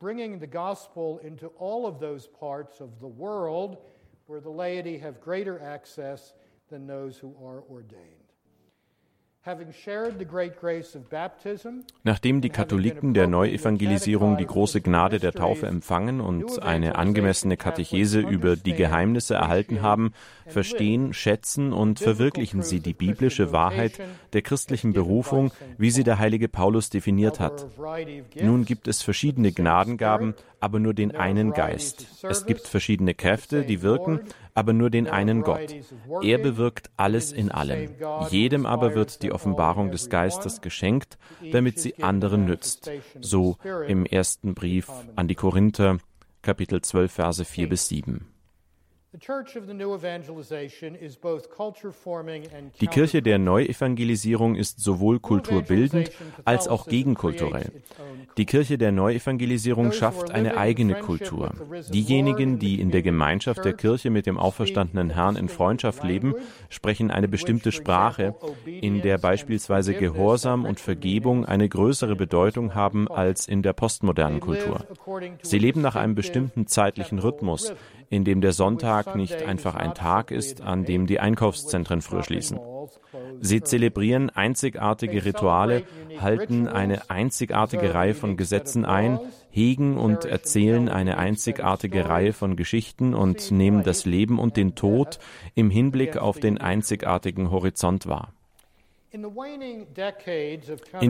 Bringing the gospel into all of those parts of the world where the laity have greater access than those who are ordained. Nachdem die Katholiken der Neuevangelisierung die große Gnade der Taufe empfangen und eine angemessene Katechese über die Geheimnisse erhalten haben, verstehen, schätzen und verwirklichen sie die biblische Wahrheit der christlichen Berufung, wie sie der heilige Paulus definiert hat. Nun gibt es verschiedene Gnadengaben, aber nur den einen Geist. Es gibt verschiedene Kräfte, die wirken, aber nur den einen Gott. Er bewirkt alles in allem. Jedem aber wird die Offenbarung des Geistes geschenkt, damit sie anderen nützt. So im ersten Brief an die Korinther, Kapitel 12, Verse 4 bis 7. Die Kirche der Neuevangelisierung ist sowohl kulturbildend als auch gegenkulturell. Die Kirche der Neuevangelisierung schafft eine eigene Kultur. Diejenigen, die in der Gemeinschaft der Kirche mit dem auferstandenen Herrn in Freundschaft leben, sprechen eine bestimmte Sprache, in der beispielsweise Gehorsam und Vergebung eine größere Bedeutung haben als in der postmodernen Kultur. Sie leben nach einem bestimmten zeitlichen Rhythmus, in dem der Sonntag nicht einfach ein Tag ist, an dem die Einkaufszentren früher schließen. Sie zelebrieren einzigartige Rituale, halten eine einzigartige Reihe von Gesetzen ein, hegen und erzählen eine einzigartige Reihe von Geschichten und nehmen das Leben und den Tod im Hinblick auf den einzigartigen Horizont wahr. In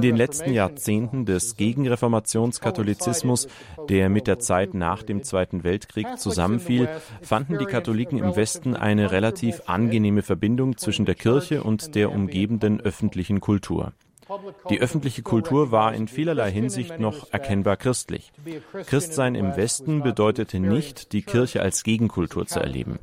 den letzten Jahrzehnten des Gegenreformationskatholizismus, der mit der Zeit nach dem Zweiten Weltkrieg zusammenfiel, fanden die Katholiken im Westen eine relativ angenehme Verbindung zwischen der Kirche und der umgebenden öffentlichen Kultur. Die öffentliche Kultur war in vielerlei Hinsicht noch erkennbar christlich. Christsein im Westen bedeutete nicht, die Kirche als Gegenkultur zu erleben.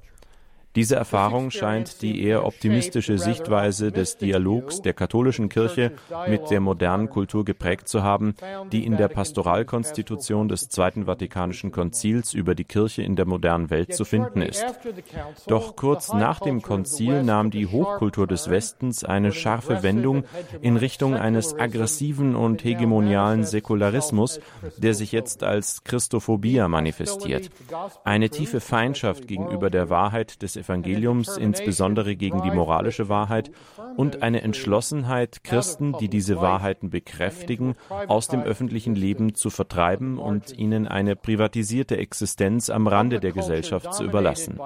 Diese Erfahrung scheint die eher optimistische Sichtweise des Dialogs der katholischen Kirche mit der modernen Kultur geprägt zu haben, die in der Pastoralkonstitution des Zweiten Vatikanischen Konzils über die Kirche in der modernen Welt zu finden ist. Doch kurz nach dem Konzil nahm die Hochkultur des Westens eine scharfe Wendung in Richtung eines aggressiven und hegemonialen Säkularismus, der sich jetzt als Christophobia manifestiert. Eine tiefe Feindschaft gegenüber der Wahrheit des Evangeliums, insbesondere gegen die moralische Wahrheit, und eine Entschlossenheit, Christen, die diese Wahrheiten bekräftigen, aus dem öffentlichen Leben zu vertreiben und ihnen eine privatisierte Existenz am Rande der Gesellschaft zu überlassen.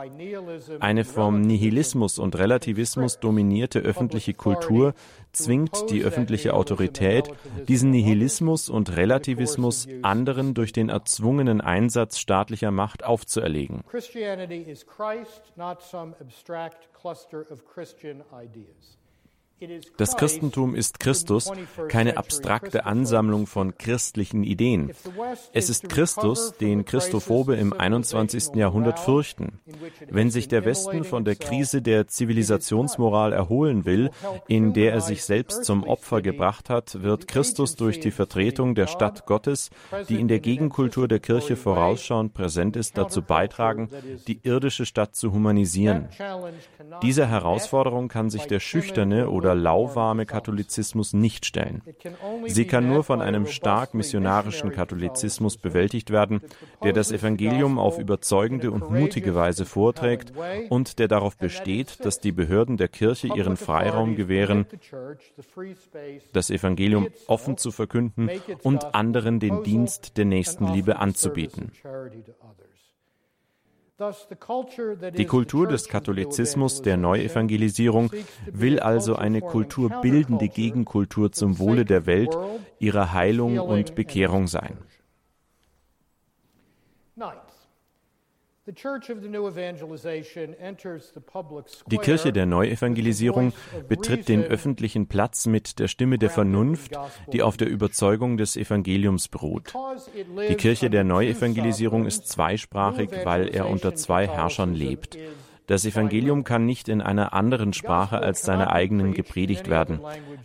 Eine vom Nihilismus und Relativismus dominierte öffentliche Kultur zwingt die öffentliche Autorität, diesen Nihilismus und Relativismus anderen durch den erzwungenen Einsatz staatlicher Macht aufzuerlegen. Christianity is Christ, not some abstract cluster of Christian ideas. Das Christentum ist Christus, keine abstrakte Ansammlung von christlichen Ideen. Es ist Christus, den Christophobe im 21. Jahrhundert fürchten. Wenn sich der Westen von der Krise der Zivilisationsmoral erholen will, in der er sich selbst zum Opfer gebracht hat, wird Christus durch die Vertretung der Stadt Gottes, die in der Gegenkultur der Kirche vorausschauend präsent ist, dazu beitragen, die irdische Stadt zu humanisieren. Dieser Herausforderung kann sich der schüchterne oder oder lauwarme Katholizismus nicht stellen. Sie kann nur von einem stark missionarischen Katholizismus bewältigt werden, der das Evangelium auf überzeugende und mutige Weise vorträgt und der darauf besteht, dass die Behörden der Kirche ihren Freiraum gewähren, das Evangelium offen zu verkünden und anderen den Dienst der Nächstenliebe anzubieten. Die Kultur des Katholizismus, der Neuevangelisierung, will also eine kulturbildende Gegenkultur zum Wohle der Welt, ihrer Heilung und Bekehrung sein. Die Kirche der Neuevangelisierung betritt den öffentlichen Platz mit der Stimme der Vernunft, die auf der Überzeugung des Evangeliums beruht. Die Kirche der Neuevangelisierung ist zweisprachig, weil er unter zwei Herrschern lebt. Das Evangelium kann nicht in einer anderen Sprache als seiner eigenen gepredigt werden.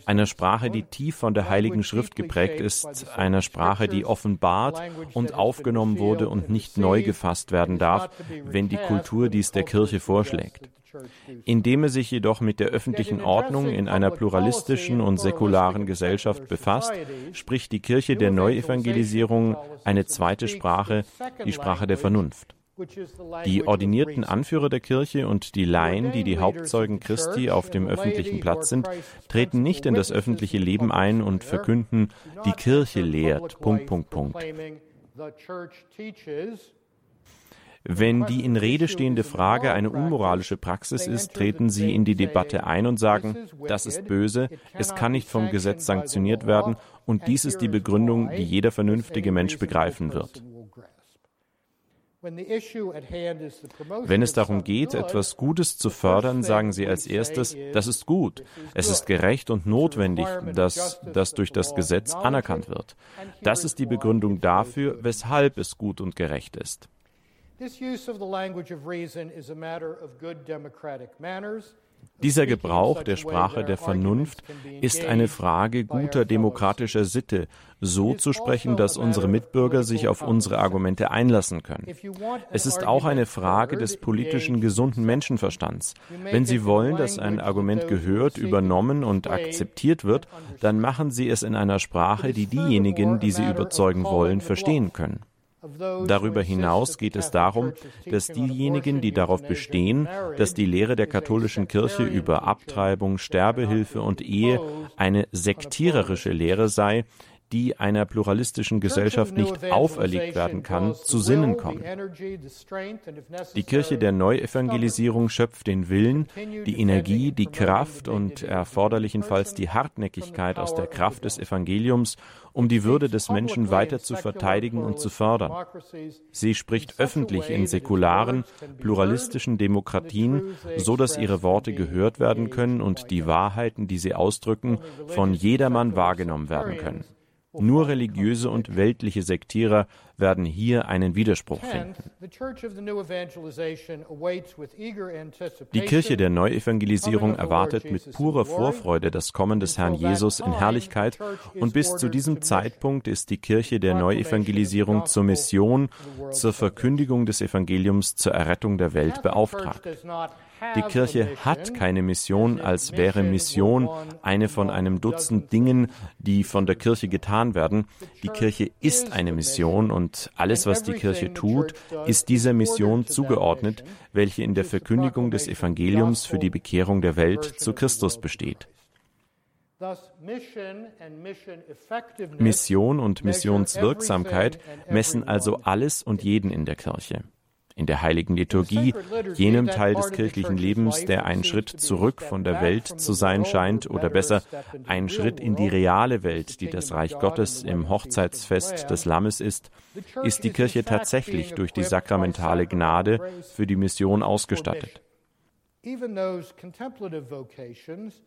Einer Sprache, die tief von der Heiligen Schrift geprägt ist, einer Sprache, die offenbart und aufgenommen wurde und nicht neu gefasst werden darf, wenn die Kultur dies der Kirche vorschlägt. Indem er sich jedoch mit der öffentlichen Ordnung in einer pluralistischen und säkularen Gesellschaft befasst, spricht die Kirche der Neuevangelisierung eine zweite Sprache, die Sprache der Vernunft. Die ordinierten Anführer der Kirche und die Laien, die die Hauptzeugen Christi auf dem öffentlichen Platz sind, treten nicht in das öffentliche Leben ein und verkünden, die Kirche lehrt. Punkt, Punkt, Punkt. Wenn die in Rede stehende Frage eine unmoralische Praxis ist, treten sie in die Debatte ein und sagen, das ist böse, es kann nicht vom Gesetz sanktioniert werden und dies ist die Begründung, die jeder vernünftige Mensch begreifen wird. Wenn es darum geht, etwas Gutes zu fördern, sagen sie als erstes, das ist gut, es ist gerecht und notwendig, dass das durch das Gesetz anerkannt wird. Das ist die Begründung dafür, weshalb es gut und gerecht ist. This use of the language of reason is a matter of good democratic manners dieser Gebrauch der Sprache der Vernunft ist eine Frage guter demokratischer Sitte, so zu sprechen, dass unsere Mitbürger sich auf unsere Argumente einlassen können. Es ist auch eine Frage des politischen gesunden Menschenverstands. Wenn Sie wollen, dass ein Argument gehört, übernommen und akzeptiert wird, dann machen Sie es in einer Sprache, die diejenigen, die Sie überzeugen wollen, verstehen können. Darüber hinaus geht es darum, dass diejenigen, die darauf bestehen, dass die Lehre der katholischen Kirche über Abtreibung, Sterbehilfe und Ehe eine sektiererische Lehre sei, die einer pluralistischen Gesellschaft nicht auferlegt werden kann, zu Sinnen kommen. Die Kirche der Neuevangelisierung schöpft den Willen, die Energie, die Kraft und erforderlichenfalls die Hartnäckigkeit aus der Kraft des Evangeliums, um die Würde des Menschen weiter zu verteidigen und zu fördern. Sie spricht öffentlich in säkularen, pluralistischen Demokratien, so dass ihre Worte gehört werden können und die Wahrheiten, die sie ausdrücken, von jedermann wahrgenommen werden können. Nur religiöse und weltliche Sektierer werden hier einen Widerspruch finden. Die Kirche der Neuevangelisierung erwartet mit purer Vorfreude das Kommen des Herrn Jesus in Herrlichkeit und bis zu diesem Zeitpunkt ist die Kirche der Neuevangelisierung zur Mission, zur Verkündigung des Evangeliums zur Errettung der Welt beauftragt. Die Kirche hat keine Mission, als wäre Mission eine von einem Dutzend Dingen, die von der Kirche getan werden. Die Kirche ist eine Mission und alles, was die Kirche tut, ist dieser Mission zugeordnet, welche in der Verkündigung des Evangeliums für die Bekehrung der Welt zu Christus besteht. Mission und Missionswirksamkeit messen also alles und jeden in der Kirche in der heiligen Liturgie, jenem Teil des kirchlichen Lebens, der ein Schritt zurück von der Welt zu sein scheint oder besser ein Schritt in die reale Welt, die das Reich Gottes im Hochzeitsfest des Lammes ist, ist die Kirche tatsächlich durch die sakramentale Gnade für die Mission ausgestattet. Even those contemplative vocations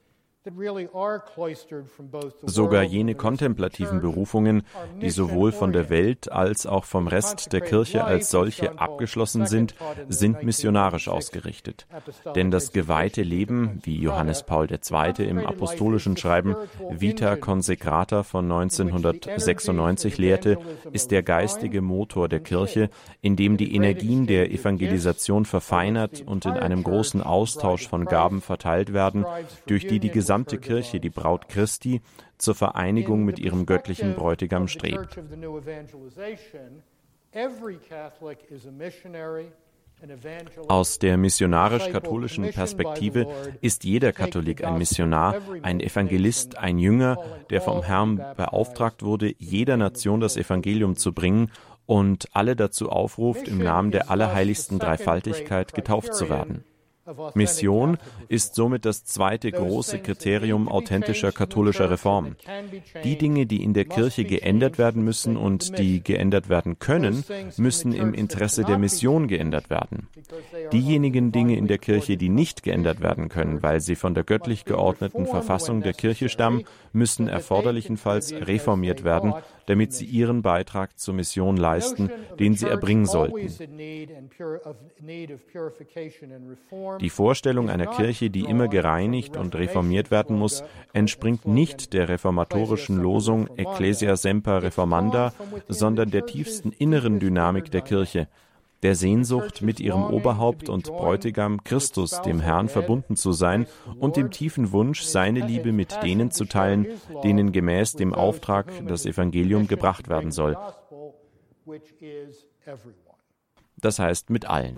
Sogar jene kontemplativen Berufungen, die sowohl von der Welt als auch vom Rest der Kirche als solche abgeschlossen sind, sind missionarisch ausgerichtet. Denn das geweihte Leben, wie Johannes Paul II. im apostolischen Schreiben Vita Consecrata von 1996 lehrte, ist der geistige Motor der Kirche, in dem die Energien der Evangelisation verfeinert und in einem großen Austausch von Gaben verteilt werden, durch die die gesamte gesamte Kirche, die Braut Christi, zur Vereinigung mit ihrem göttlichen Bräutigam strebt. Aus der missionarisch-katholischen Perspektive ist jeder Katholik ein Missionar, ein Evangelist, ein Jünger, der vom Herrn beauftragt wurde, jeder Nation das Evangelium zu bringen und alle dazu aufruft, im Namen der allerheiligsten Dreifaltigkeit getauft zu werden. Mission ist somit das zweite große Kriterium authentischer katholischer Reform. Die Dinge, die in der Kirche geändert werden müssen und die geändert werden können, müssen im Interesse der Mission geändert werden. Diejenigen Dinge in der Kirche, die nicht geändert werden können, weil sie von der göttlich geordneten Verfassung der Kirche stammen, müssen erforderlichenfalls reformiert werden, damit sie ihren Beitrag zur Mission leisten, den sie erbringen sollten. Die Vorstellung einer Kirche, die immer gereinigt und reformiert werden muss, entspringt nicht der reformatorischen Losung Ecclesia semper reformanda, sondern der tiefsten inneren Dynamik der Kirche, der Sehnsucht, mit ihrem Oberhaupt und Bräutigam Christus, dem Herrn, verbunden zu sein und dem tiefen Wunsch, seine Liebe mit denen zu teilen, denen gemäß dem Auftrag das Evangelium gebracht werden soll. Das heißt mit allen.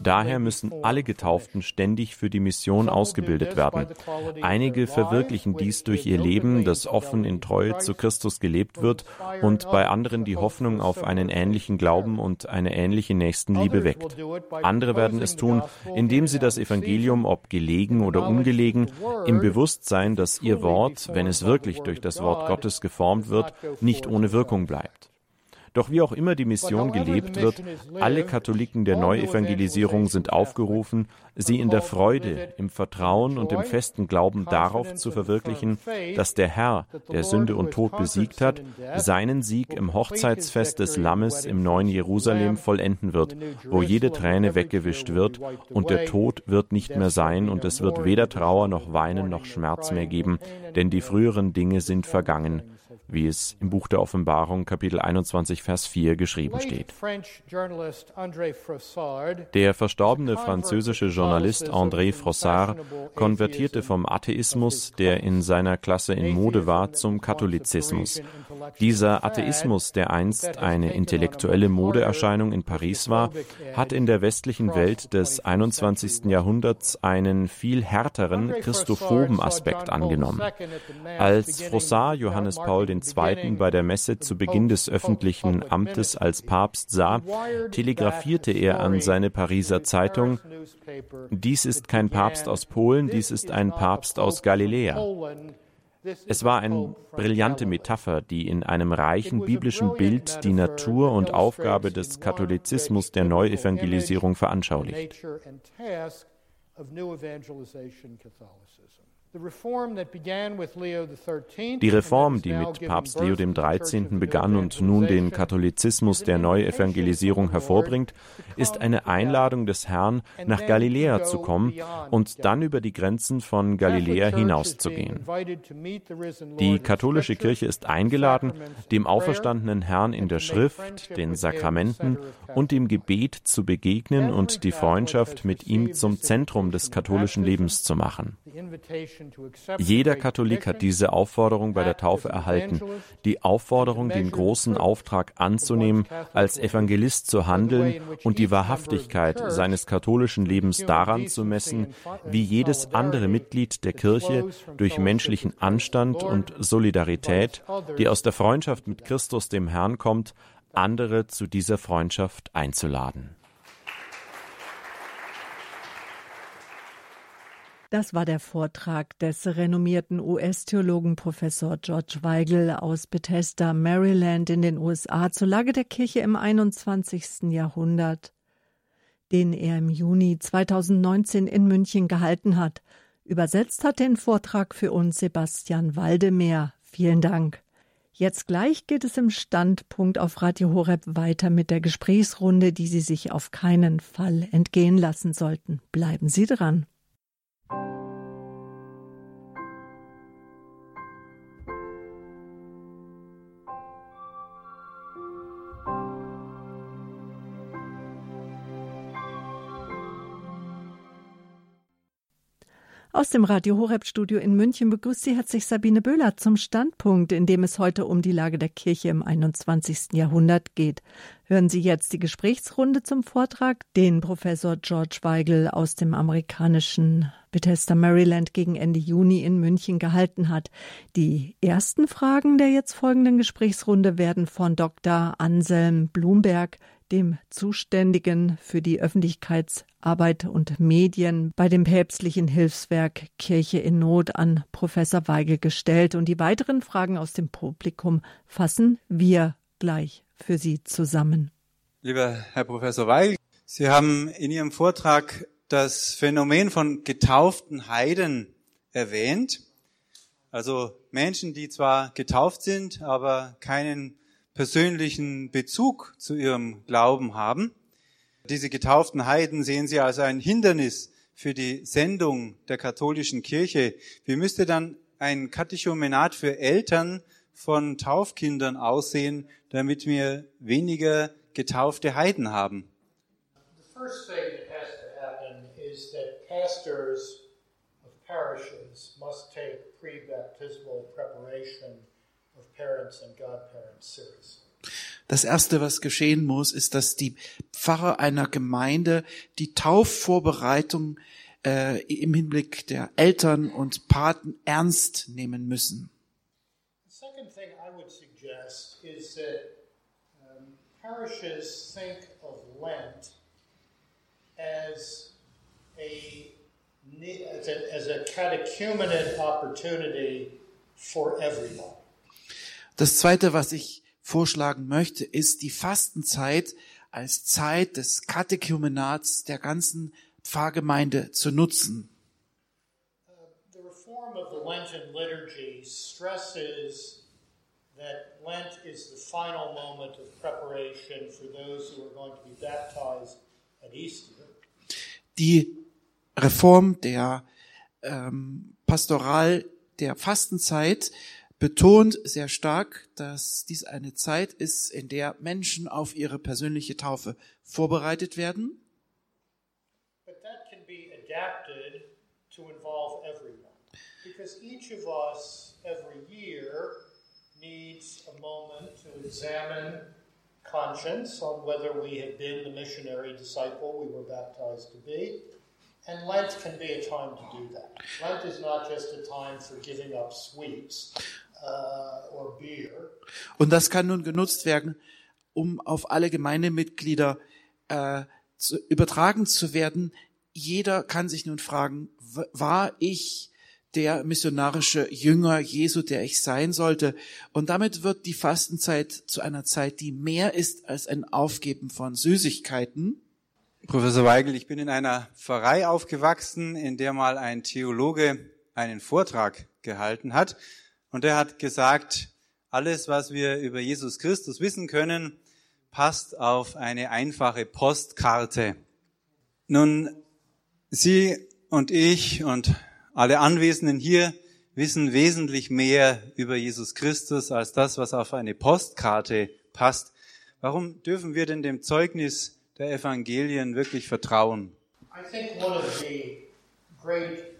Daher müssen alle Getauften ständig für die Mission ausgebildet werden. Einige verwirklichen dies durch ihr Leben, das offen in Treue zu Christus gelebt wird und bei anderen die Hoffnung auf einen ähnlichen Glauben und eine ähnliche Nächstenliebe weckt. Andere werden es tun, indem sie das Evangelium, ob gelegen oder ungelegen, im Bewusstsein, dass ihr Wort, wenn es wirklich durch das Wort Gottes geformt wird, nicht ohne Wirkung bleibt. Doch wie auch immer die Mission gelebt wird, alle Katholiken der Neuevangelisierung sind aufgerufen, sie in der Freude, im Vertrauen und im festen Glauben darauf zu verwirklichen, dass der Herr, der Sünde und Tod besiegt hat, seinen Sieg im Hochzeitsfest des Lammes im neuen Jerusalem vollenden wird, wo jede Träne weggewischt wird und der Tod wird nicht mehr sein und es wird weder Trauer noch Weinen noch Schmerz mehr geben, denn die früheren Dinge sind vergangen wie es im Buch der Offenbarung Kapitel 21 Vers 4 geschrieben steht. Der verstorbene französische Journalist André Frossard konvertierte vom Atheismus, der in seiner Klasse in Mode war, zum Katholizismus. Dieser Atheismus, der einst eine intellektuelle Modeerscheinung in Paris war, hat in der westlichen Welt des 21. Jahrhunderts einen viel härteren christophoben Aspekt angenommen. Als Frossard Johannes Paul II. bei der Messe zu Beginn des öffentlichen Amtes als Papst sah, telegrafierte er an seine Pariser Zeitung, dies ist kein Papst aus Polen, dies ist ein Papst aus Galiläa. Es war eine brillante Metapher, die in einem reichen biblischen Bild die Natur und Aufgabe des Katholizismus der Neuevangelisierung veranschaulicht. Die Reform, die mit Papst Leo XIII. begann und nun den Katholizismus der Neuevangelisierung hervorbringt, ist eine Einladung des Herrn, nach Galiläa zu kommen und dann über die Grenzen von Galiläa hinauszugehen. Die katholische Kirche ist eingeladen, dem auferstandenen Herrn in der Schrift, den Sakramenten und dem Gebet zu begegnen und die Freundschaft mit ihm zum Zentrum des katholischen Lebens zu machen. Jeder Katholik hat diese Aufforderung bei der Taufe erhalten, die Aufforderung, den großen Auftrag anzunehmen, als Evangelist zu handeln und die Wahrhaftigkeit seines katholischen Lebens daran zu messen, wie jedes andere Mitglied der Kirche durch menschlichen Anstand und Solidarität, die aus der Freundschaft mit Christus dem Herrn kommt, andere zu dieser Freundschaft einzuladen. Das war der Vortrag des renommierten US-Theologen Professor George Weigel aus Bethesda, Maryland in den USA zur Lage der Kirche im 21. Jahrhundert, den er im Juni 2019 in München gehalten hat. Übersetzt hat den Vortrag für uns Sebastian Waldemeyer. Vielen Dank. Jetzt gleich geht es im Standpunkt auf Radio Horeb weiter mit der Gesprächsrunde, die Sie sich auf keinen Fall entgehen lassen sollten. Bleiben Sie dran. Aus dem Radio Horeb Studio in München begrüßt Sie herzlich Sabine Böhler zum Standpunkt, in dem es heute um die Lage der Kirche im 21. Jahrhundert geht. Hören Sie jetzt die Gesprächsrunde zum Vortrag, den Professor George Weigel aus dem amerikanischen Bethesda, Maryland gegen Ende Juni in München gehalten hat. Die ersten Fragen der jetzt folgenden Gesprächsrunde werden von Dr. Anselm Blumberg dem Zuständigen für die Öffentlichkeitsarbeit und Medien bei dem päpstlichen Hilfswerk Kirche in Not an Professor Weigel gestellt. Und die weiteren Fragen aus dem Publikum fassen wir gleich für Sie zusammen. Lieber Herr Professor Weigel, Sie haben in Ihrem Vortrag das Phänomen von getauften Heiden erwähnt. Also Menschen, die zwar getauft sind, aber keinen persönlichen Bezug zu ihrem Glauben haben. Diese getauften Heiden sehen sie als ein Hindernis für die Sendung der katholischen Kirche. Wie müsste dann ein Katechumenat für Eltern von Taufkindern aussehen, damit wir weniger getaufte Heiden haben? The first thing that has to happen is that pastors of parishes must take pre-baptismal preparation das Erste, was geschehen muss, ist, dass die Pfarrer einer Gemeinde die Taufvorbereitung äh, im Hinblick der Eltern und Paten ernst nehmen müssen. parishes think of Lent as a as a, as a catechumenate opportunity for everyone. Das Zweite, was ich vorschlagen möchte, ist die Fastenzeit als Zeit des Katechumenats der ganzen Pfarrgemeinde zu nutzen. The reform of the Lenten liturgy stresses that Lent is the final moment of preparation for those who are going to be baptized at Easter. Die Reform der ähm, Pastoral der Fastenzeit betont sehr stark, dass dies eine Zeit ist, in der Menschen auf ihre persönliche Taufe vorbereitet werden. But that can be adapted to involve everyone. Because each of us every year needs a moment to examine conscience on whether we have been the missionary disciple we were baptized to be. And Lent can be a time to do that. Lent is not just a time for giving up sweets. Uh, Und das kann nun genutzt werden, um auf alle Gemeindemitglieder äh, zu, übertragen zu werden. Jeder kann sich nun fragen, war ich der missionarische Jünger Jesu, der ich sein sollte? Und damit wird die Fastenzeit zu einer Zeit, die mehr ist als ein Aufgeben von Süßigkeiten. Professor Weigel, ich bin in einer Pfarrei aufgewachsen, in der mal ein Theologe einen Vortrag gehalten hat. Und er hat gesagt, alles, was wir über Jesus Christus wissen können, passt auf eine einfache Postkarte. Nun, Sie und ich und alle Anwesenden hier wissen wesentlich mehr über Jesus Christus als das, was auf eine Postkarte passt. Warum dürfen wir denn dem Zeugnis der Evangelien wirklich vertrauen? I think one of the great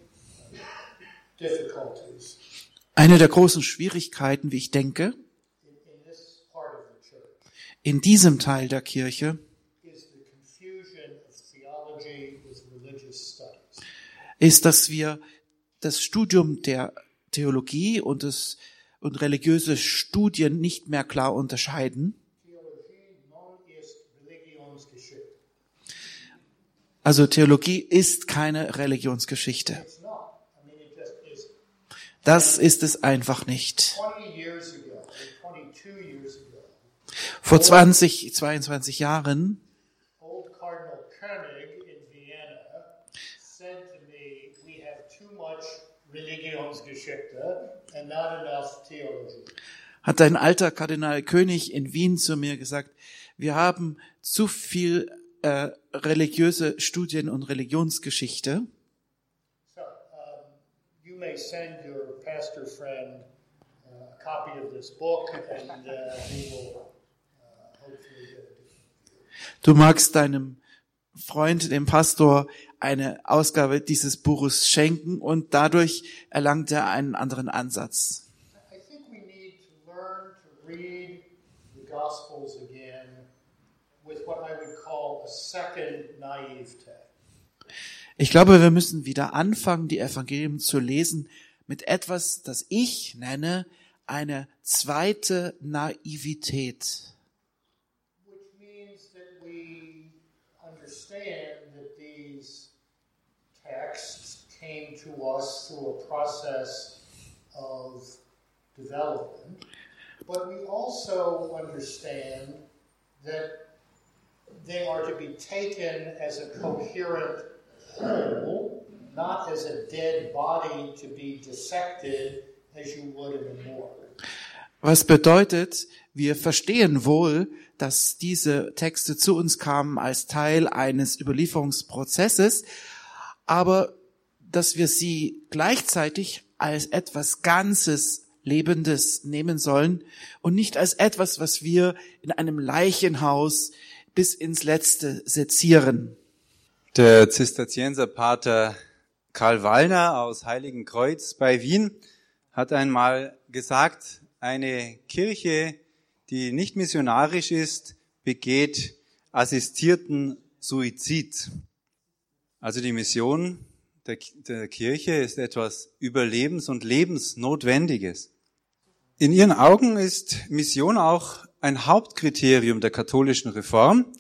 difficulties Eine der großen Schwierigkeiten, wie ich denke, in, diesem Teil der Kirche ist, dass wir das Studium der Theologie und das und religiöse Studien nicht mehr klar unterscheiden. Also Theologie ist keine Religionsgeschichte. It's not. I mean, it just isn't. Das ist es einfach nicht. 20 years ago, or 22 years ago, Vor 20, 22 Jahren hat ein alter Kardinal König in Wien zu mir gesagt, wir haben zu viel äh, religiöse Studien und Religionsgeschichte. So, um, you may send your pastor friend uh, a copy of this book and uh, he will uh, hopefully get it. Du magst deinem Freund, dem Pastor, eine Ausgabe dieses Buches schenken und dadurch erlangt er einen anderen Ansatz. I think we need to learn to read the Gospels again with what I would call a second naivete. Ich glaube, wir müssen wieder anfangen, die Evangelien zu lesen mit etwas, das ich nenne eine zweite Naivität. But we also understand that they are to be taken as a coherent whole, not as a dead body to be dissected as you would in a morgue. Was bedeutet, wir verstehen wohl, dass diese Texte zu uns kamen als Teil eines Überlieferungsprozesses, aber dass wir sie gleichzeitig als etwas Ganzes, Lebendes nehmen sollen und nicht als etwas, was wir in einem Leichenhaus bis ins Letzte sezieren. Der Zisterzienserpater Karl Wallner aus Heiligenkreuz bei Wien hat einmal gesagt, eine Kirche, die nicht missionarisch ist, begeht assistierten Suizid. Also die Mission der, der Kirche ist etwas Überlebens- und Lebensnotwendiges. In ihren Augen ist Mission auch ein Hauptkriterium der katholischen Reform.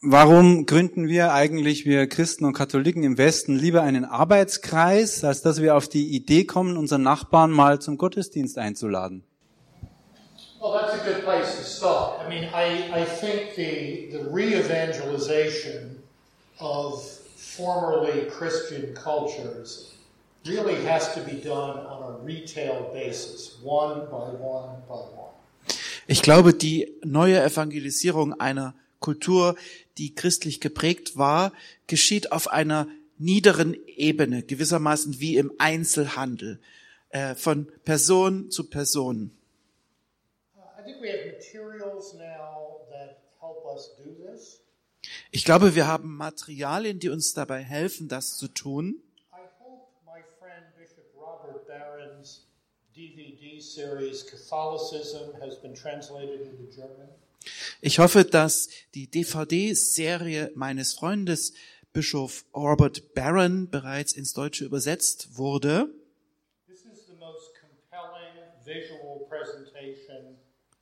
Warum gründen wir eigentlich, wir Christen und Katholiken im Westen, lieber einen Arbeitskreis, als dass wir auf die Idee kommen, unseren Nachbarn mal zum Gottesdienst einzuladen? Well, that's a good place to start. I mean, I, I think the, the re-evangelization of formerly Christian cultures really has to be done on a retail basis, one by one by one. Ich glaube, die neue Evangelisierung einer Kultur, die christlich geprägt war, geschieht auf einer niederen Ebene, gewissermaßen wie im Einzelhandel, äh, von Person zu Person. Ich glaube, wir haben Materialien, die uns dabei helfen, das zu tun. DVD series Catholicism has been translated into German. Ich hoffe, dass die DVD-Serie meines Freundes Bischof Robert Barron bereits ins Deutsche übersetzt wurde. This is the most compelling visual presentation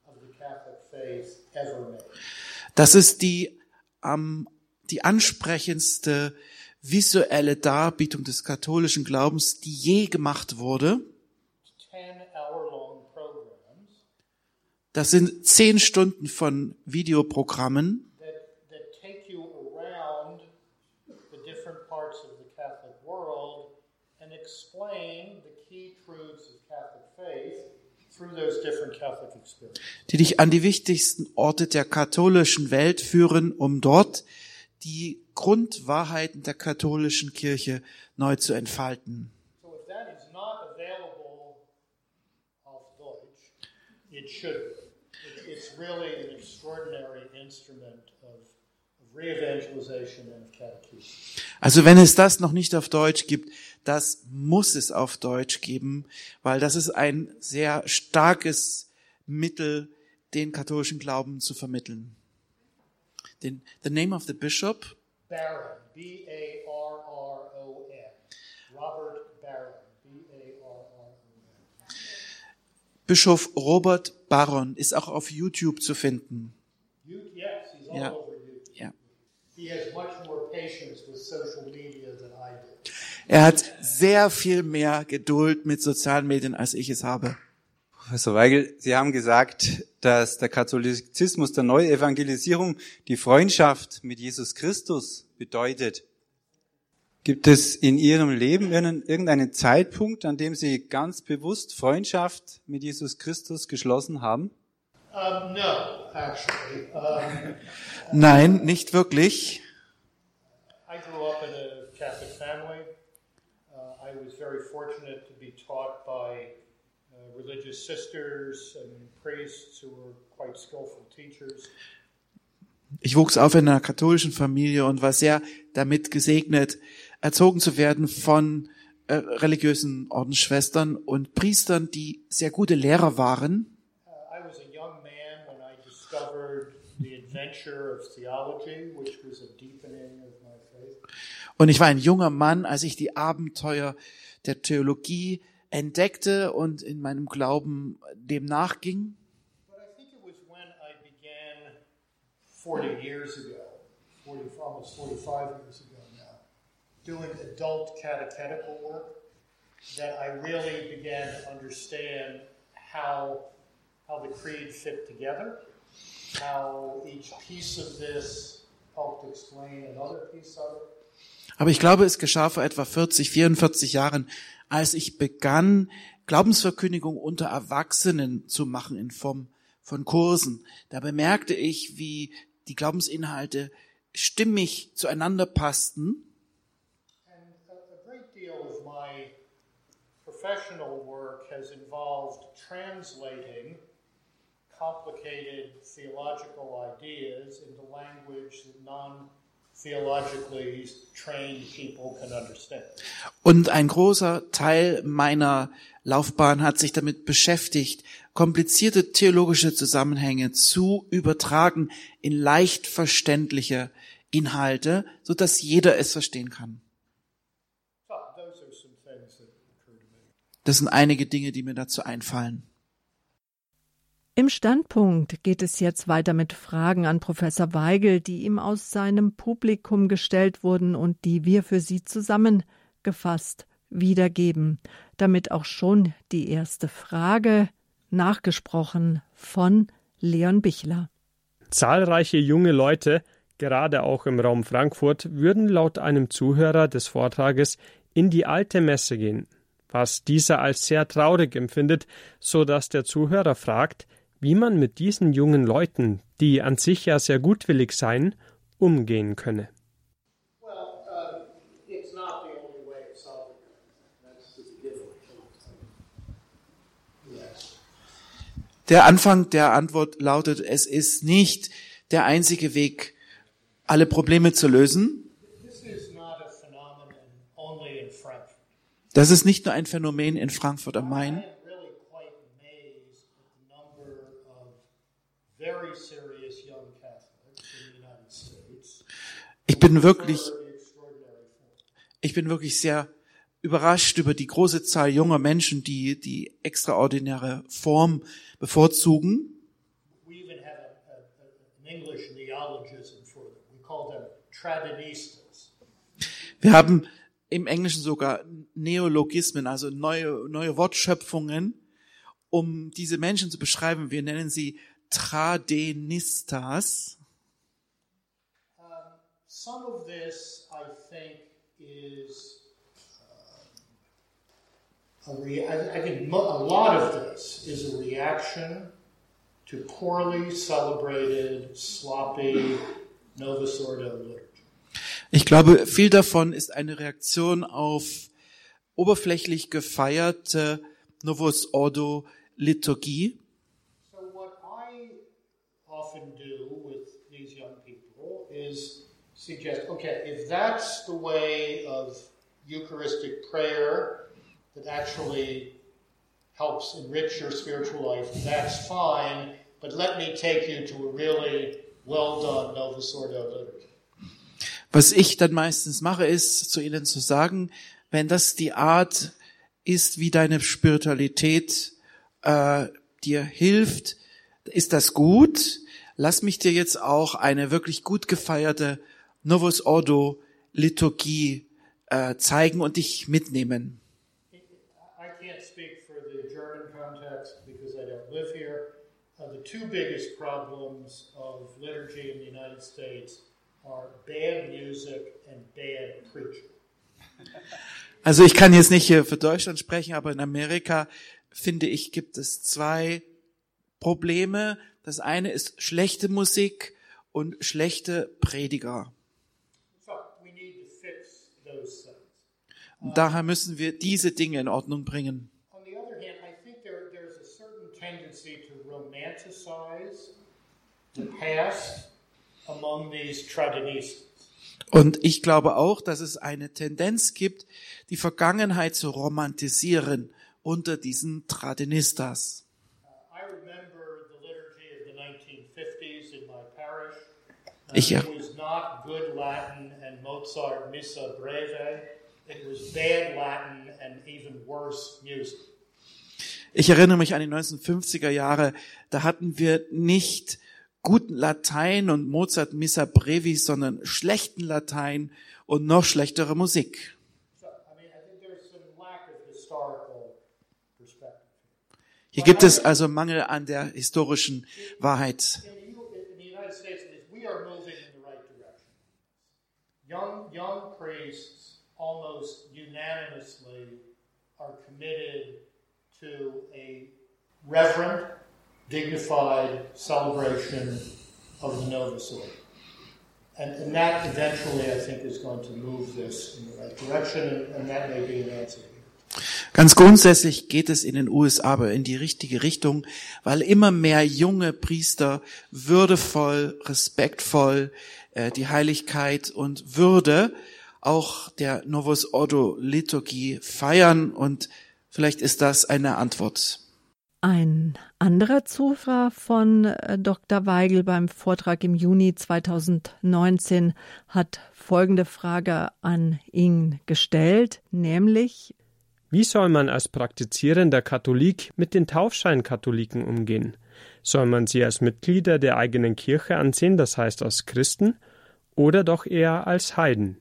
of the Catholic faith ever made. Das ist die, ähm, die ansprechendste visuelle Darbietung des katholischen Glaubens, die je gemacht wurde. 10-hour-long programs Das sind zehn Stunden von Videoprogrammen, that, that take you around the different parts of the Catholic world and explain the key truths of Catholic faith through those different Catholic experiences. die dich an die wichtigsten Orte der katholischen Welt führen, um dort die Grundwahrheiten der katholischen Kirche neu zu entfalten. So if that is not available auf Deutsch, it should really an extraordinary instrument of Also wenn es das noch nicht auf Deutsch gibt, das muss es auf Deutsch geben, weil das ist ein sehr starkes Mittel, den katholischen Glauben zu vermitteln. Den, the name of the bishop? Barron, B-A-R-R-O-N. Robert Barron, B-A-R-R-O-N. Bischof Robert Barron ist auch auf YouTube zu finden. You, yes, Ja. Ja. Er hat sehr viel mehr Geduld mit sozialen Medien, als ich es habe. Professor Weigel, Sie haben gesagt, dass der Katholizismus der Neuevangelisierung die Freundschaft mit Jesus Christus bedeutet. Gibt es in Ihrem Leben irgendeinen- Zeitpunkt, an dem Sie ganz bewusst Freundschaft mit Jesus Christus geschlossen haben? Um, no, actually. Um, [laughs] Nein, nicht wirklich. I grew up in a Catholic family. Uh, I was very fortunate to be taught by uh, religious sisters and priests who were quite skillful teachers. Ich wuchs auf in einer katholischen Familie und war sehr damit gesegnet, erzogen zu werden von äh, religiösen Ordensschwestern und Priestern, die sehr gute Lehrer waren. Und ich war ein junger Mann, als ich die Abenteuer der Theologie entdeckte und in meinem Glauben dem nachging. But I think it was when I began 40 years ago, 40, almost 45 years ago doing adult catechetical work, that I really began to understand how, how the creed fit together, how each piece of this helped explain another piece of it. Aber ich glaube, es geschah vor etwa 40, 44 Jahren, als ich begann, Glaubensverkündigung unter Erwachsenen zu machen in Form von Kursen. Da bemerkte ich, wie die Glaubensinhalte stimmig zueinander passten. And a, a great deal of my professional work has involved translating complicated theological ideas into language that non theologically trained people can understand. Und ein großer Teil meiner Laufbahn hat sich damit beschäftigt, komplizierte theologische Zusammenhänge zu übertragen in leicht verständliche Inhalte, so dass jeder es verstehen kann. So, those are some things that occur to me. Das sind einige Dinge, die mir dazu einfallen. Im Standpunkt geht es jetzt weiter mit Fragen an Professor Weigel, die ihm aus seinem Publikum gestellt wurden und die wir für Sie zusammengefasst wiedergeben, damit auch schon die erste Frage nachgesprochen von Leon Bichler. Zahlreiche junge Leute, gerade auch im Raum Frankfurt, würden laut einem Zuhörer des Vortrages in die alte Messe gehen, was dieser als sehr traurig empfindet, so dass der Zuhörer fragt, wie man mit diesen jungen Leuten, die an sich ja sehr gutwillig seien, umgehen könne. Der Anfang der Antwort lautet, es ist nicht der einzige Weg, alle Probleme zu lösen. This is not a phenomenon only in Frankfurt. Das ist nicht nur ein Phänomen in Frankfurt am Main. Ich bin wirklich, ich bin wirklich sehr überrascht über die große Zahl junger Menschen, die die extraordinäre Form bevorzugen. Wir haben im Englischen sogar Neologismen, also neue, neue Wortschöpfungen, um diese Menschen zu beschreiben. Wir nennen sie Tradenistas. Some of this, I think, is uh, a re- I, think a lot of this is a reaction to poorly celebrated, sloppy Novus Ordo liturgy. Ich glaube, viel davon ist eine Reaktion auf oberflächlich gefeierte Novus Ordo Liturgie. So what I often do with these young people is suggest okay, if that's the way of Eucharistic prayer that actually helps enrich your spiritual life, that's fine, but let me take you to a really well done Novus Ordo liturgy. Was ich dann meistens mache, ist zu ihnen zu sagen, wenn das die Art ist, wie deine Spiritualität äh, dir hilft, ist das gut. Lass mich dir jetzt auch eine wirklich gut gefeierte Novus Ordo Liturgie äh, zeigen und dich mitnehmen. The two biggest problems of liturgy in the United States are bad music and bad preaching. Also ich kann jetzt nicht hier für Deutschland sprechen, aber in Amerika finde ich, gibt es zwei Probleme. Das eine ist schlechte Musik und schlechte Prediger. Und daher müssen wir diese Dinge in Ordnung bringen. Past. Und ich glaube auch, dass es eine Tendenz gibt, die Vergangenheit zu romantisieren unter diesen Tradinistas. I remember the liturgy of the 1950s in my parish. Uh, Ich, ja. Ich erinnere mich an die 1950er Jahre, da hatten wir nicht guten Latein und Mozart Missa Brevis, sondern schlechten Latein und noch schlechtere Musik. Hier gibt es also Mangel an der historischen Wahrheit. Young, young priests almost unanimously are committed to a reverent, dignified celebration of the Novus Ordo. And, and that eventually, I think, is going to move this in the right direction, and, that may be an answer. Ganz grundsätzlich geht es in den USA aber in die richtige Richtung, weil immer mehr junge Priester würdevoll, respektvoll äh, die Heiligkeit und Würde auch der Novus Ordo Liturgie feiern und vielleicht ist das eine Antwort. Ein anderer Zuhörer von äh, Dr. Weigel beim Vortrag im Juni 2019 hat folgende Frage an ihn gestellt, nämlich Wie soll man als praktizierender Katholik mit den Taufscheinkatholiken umgehen? Soll man sie als Mitglieder der eigenen Kirche ansehen, das heißt als Christen, oder doch eher als Heiden?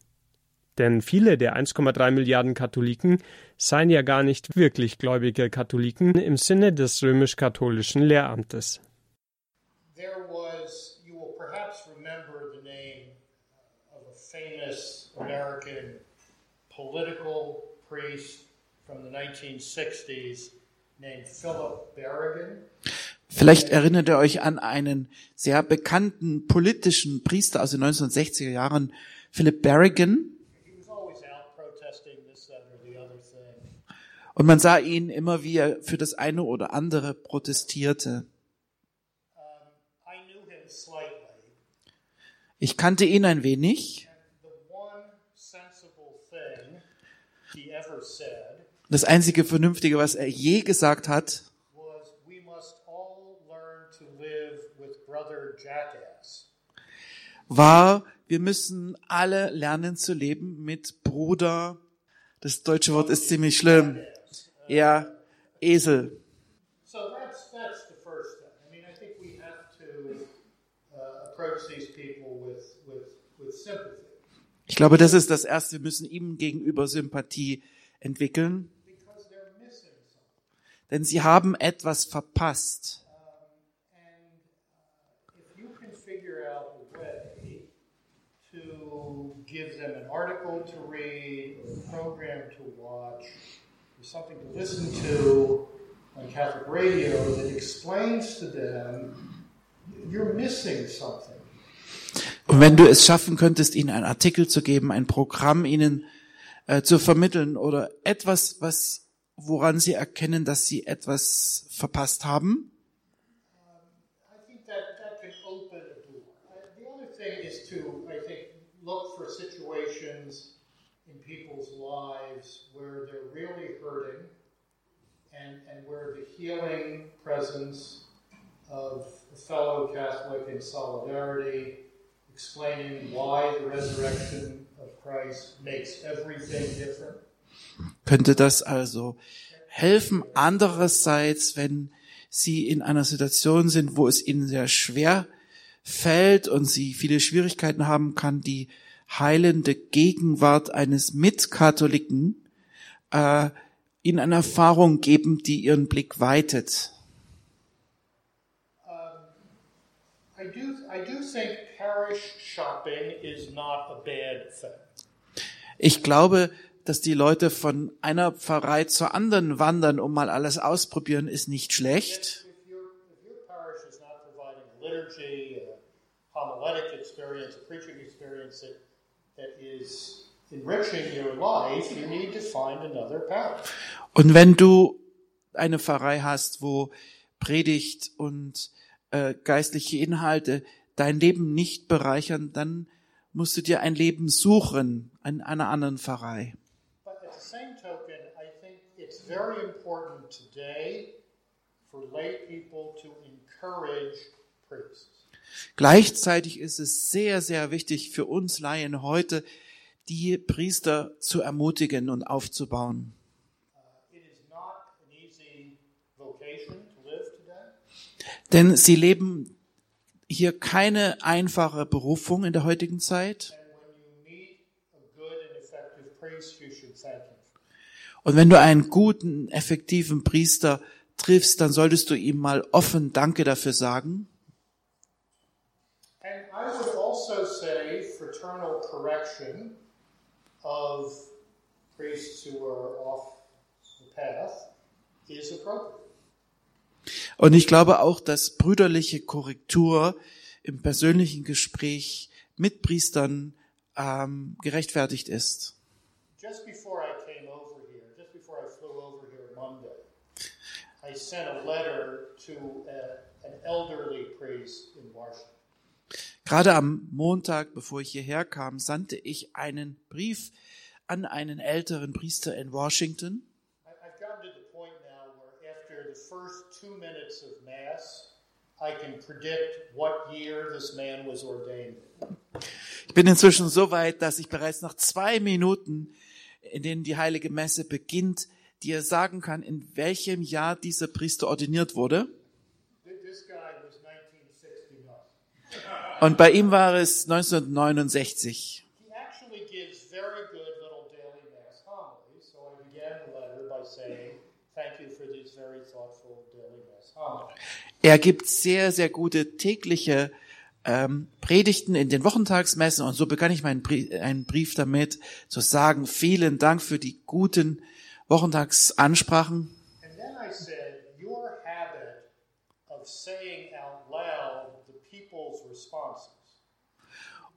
Denn viele der 1,3 Milliarden Katholiken seien ja gar nicht wirklich gläubige Katholiken im Sinne des römisch-katholischen Lehramtes. there was, you will perhaps remember the name of a famous American political priest from the 1960s named Philip Berrigan. Vielleicht erinnert ihr euch an einen sehr bekannten politischen Priester aus den 1960er Jahren, Philip Berrigan. He was always out protesting this, that, or the other thing. Und man sah ihn immer, wie er für das eine oder andere protestierte. Ich kannte ihn ein wenig. Das einzige Vernünftige, was er je gesagt hat, war, wir müssen alle lernen zu leben mit Bruder. Das deutsche Wort ist ziemlich schlimm. Ja, Esel. So that's that's the first thing. I mean, I think we have to approach these people with with with sympathy Ich glaube, das ist das Erste. Wir müssen ihm gegenüber Sympathie entwickeln, denn sie haben etwas verpasst. Give them an article to read, or a program to something to listen to on Catholic radio that explains to them you're missing something. Und wenn du es schaffen könntest, ihnen einen Artikel zu geben, ein Programm ihnen äh, zu vermitteln oder etwas, was, woran sie erkennen, dass sie etwas verpasst haben, I think that that can is to, I think, look for situations in people's lives where they're really hurting and, and where the healing presence of a fellow Catholic in solidarity, explaining why the resurrection of Christ makes everything different. Könnte das also helfen? Andererseits, wenn Sie in einer Situation sind, wo es Ihnen sehr schwer fällt und Sie viele Schwierigkeiten haben, kann die heilende Gegenwart eines Mitkatholiken äh, Ihnen eine Erfahrung geben, die Ihren Blick weitet. Ich glaube, dass die Leute von einer Pfarrei zur anderen wandern, um mal alles ausprobieren, ist nicht schlecht. If your, if your parish is not providing a liturgy, a homiletic experience, a preaching experience that, that is Und wenn du eine Pfarrei hast, wo Predigt und äh, geistliche Inhalte dein Leben nicht bereichern, dann musst du dir ein Leben suchen in einer anderen Pfarrei. But at the same token, I think it's very important today for lay people to encourage priests. Gleichzeitig ist es sehr, sehr wichtig für uns Laien heute, die Priester zu ermutigen und aufzubauen. Denn sie leben hier keine einfache Berufung in der heutigen Zeit. Und wenn du einen guten, effektiven Priester triffst, dann solltest du ihm mal offen Danke dafür sagen. And I would also say fraternal correction of priests who are off the path is appropriate. Und ich glaube auch, dass brüderliche Korrektur im persönlichen Gespräch mit Priestern ähm, gerechtfertigt ist. Just before I came over here, just before I flew over here Monday, I sent a letter to a, an elderly priest in Washington. Gerade am Montag, bevor ich hierher kam, sandte ich einen Brief an einen älteren Priester in Washington. Ich bin inzwischen so weit, dass ich bereits nach zwei Minuten, in denen die heilige Messe beginnt, dir sagen kann, in welchem Jahr dieser Priester ordiniert wurde. These very thoughtful daily Mass homilies. Er gibt sehr, sehr gute tägliche ähm, Predigten in den Wochentagsmessen und so begann ich meinen Brief, einen Brief damit zu sagen, vielen Dank für die guten Wochentagsansprachen. And then I said, Your habit of saying out loud the people's responses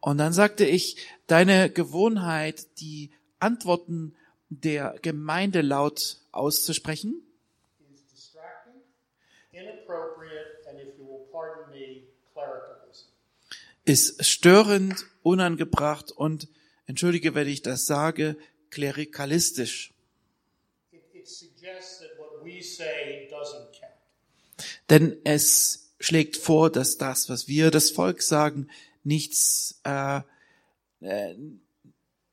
Und dann sagte ich, deine Gewohnheit, die Antworten der Gemeinde laut auszusprechen, ist störend, unangebracht und, entschuldige, wenn ich das sage, klerikalistisch. Denn es schlägt vor, dass das, was wir das Volk sagen, nichts, äh, äh,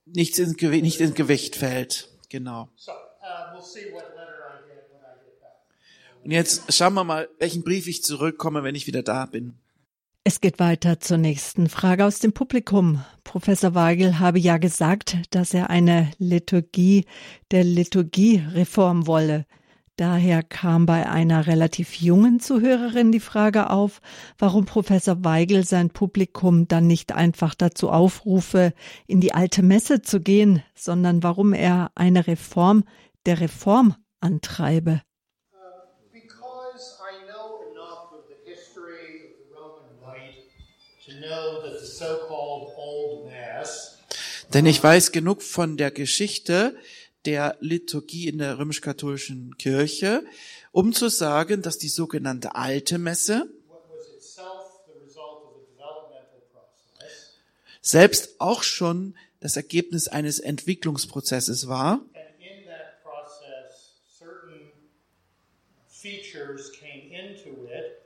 nichts ins, nicht ins Gewicht fällt. Genau. So uh. Und jetzt schauen wir mal, welchen Brief ich zurückkomme, wenn ich wieder da bin. Es geht weiter zur nächsten Frage aus dem Publikum. Professor Weigel habe ja gesagt, dass er eine Liturgie der Liturgiereform wolle. Daher kam bei einer relativ jungen Zuhörerin die Frage auf, warum Professor Weigel sein Publikum dann nicht einfach dazu aufrufe, in die alte Messe zu gehen, sondern warum er eine Reform der Reform antreibe. Denn ich weiß genug von der Geschichte der Liturgie in der römisch-katholischen Kirche, um zu sagen, dass die sogenannte alte Messe selbst auch schon das Ergebnis eines Entwicklungsprozesses war. Features came into it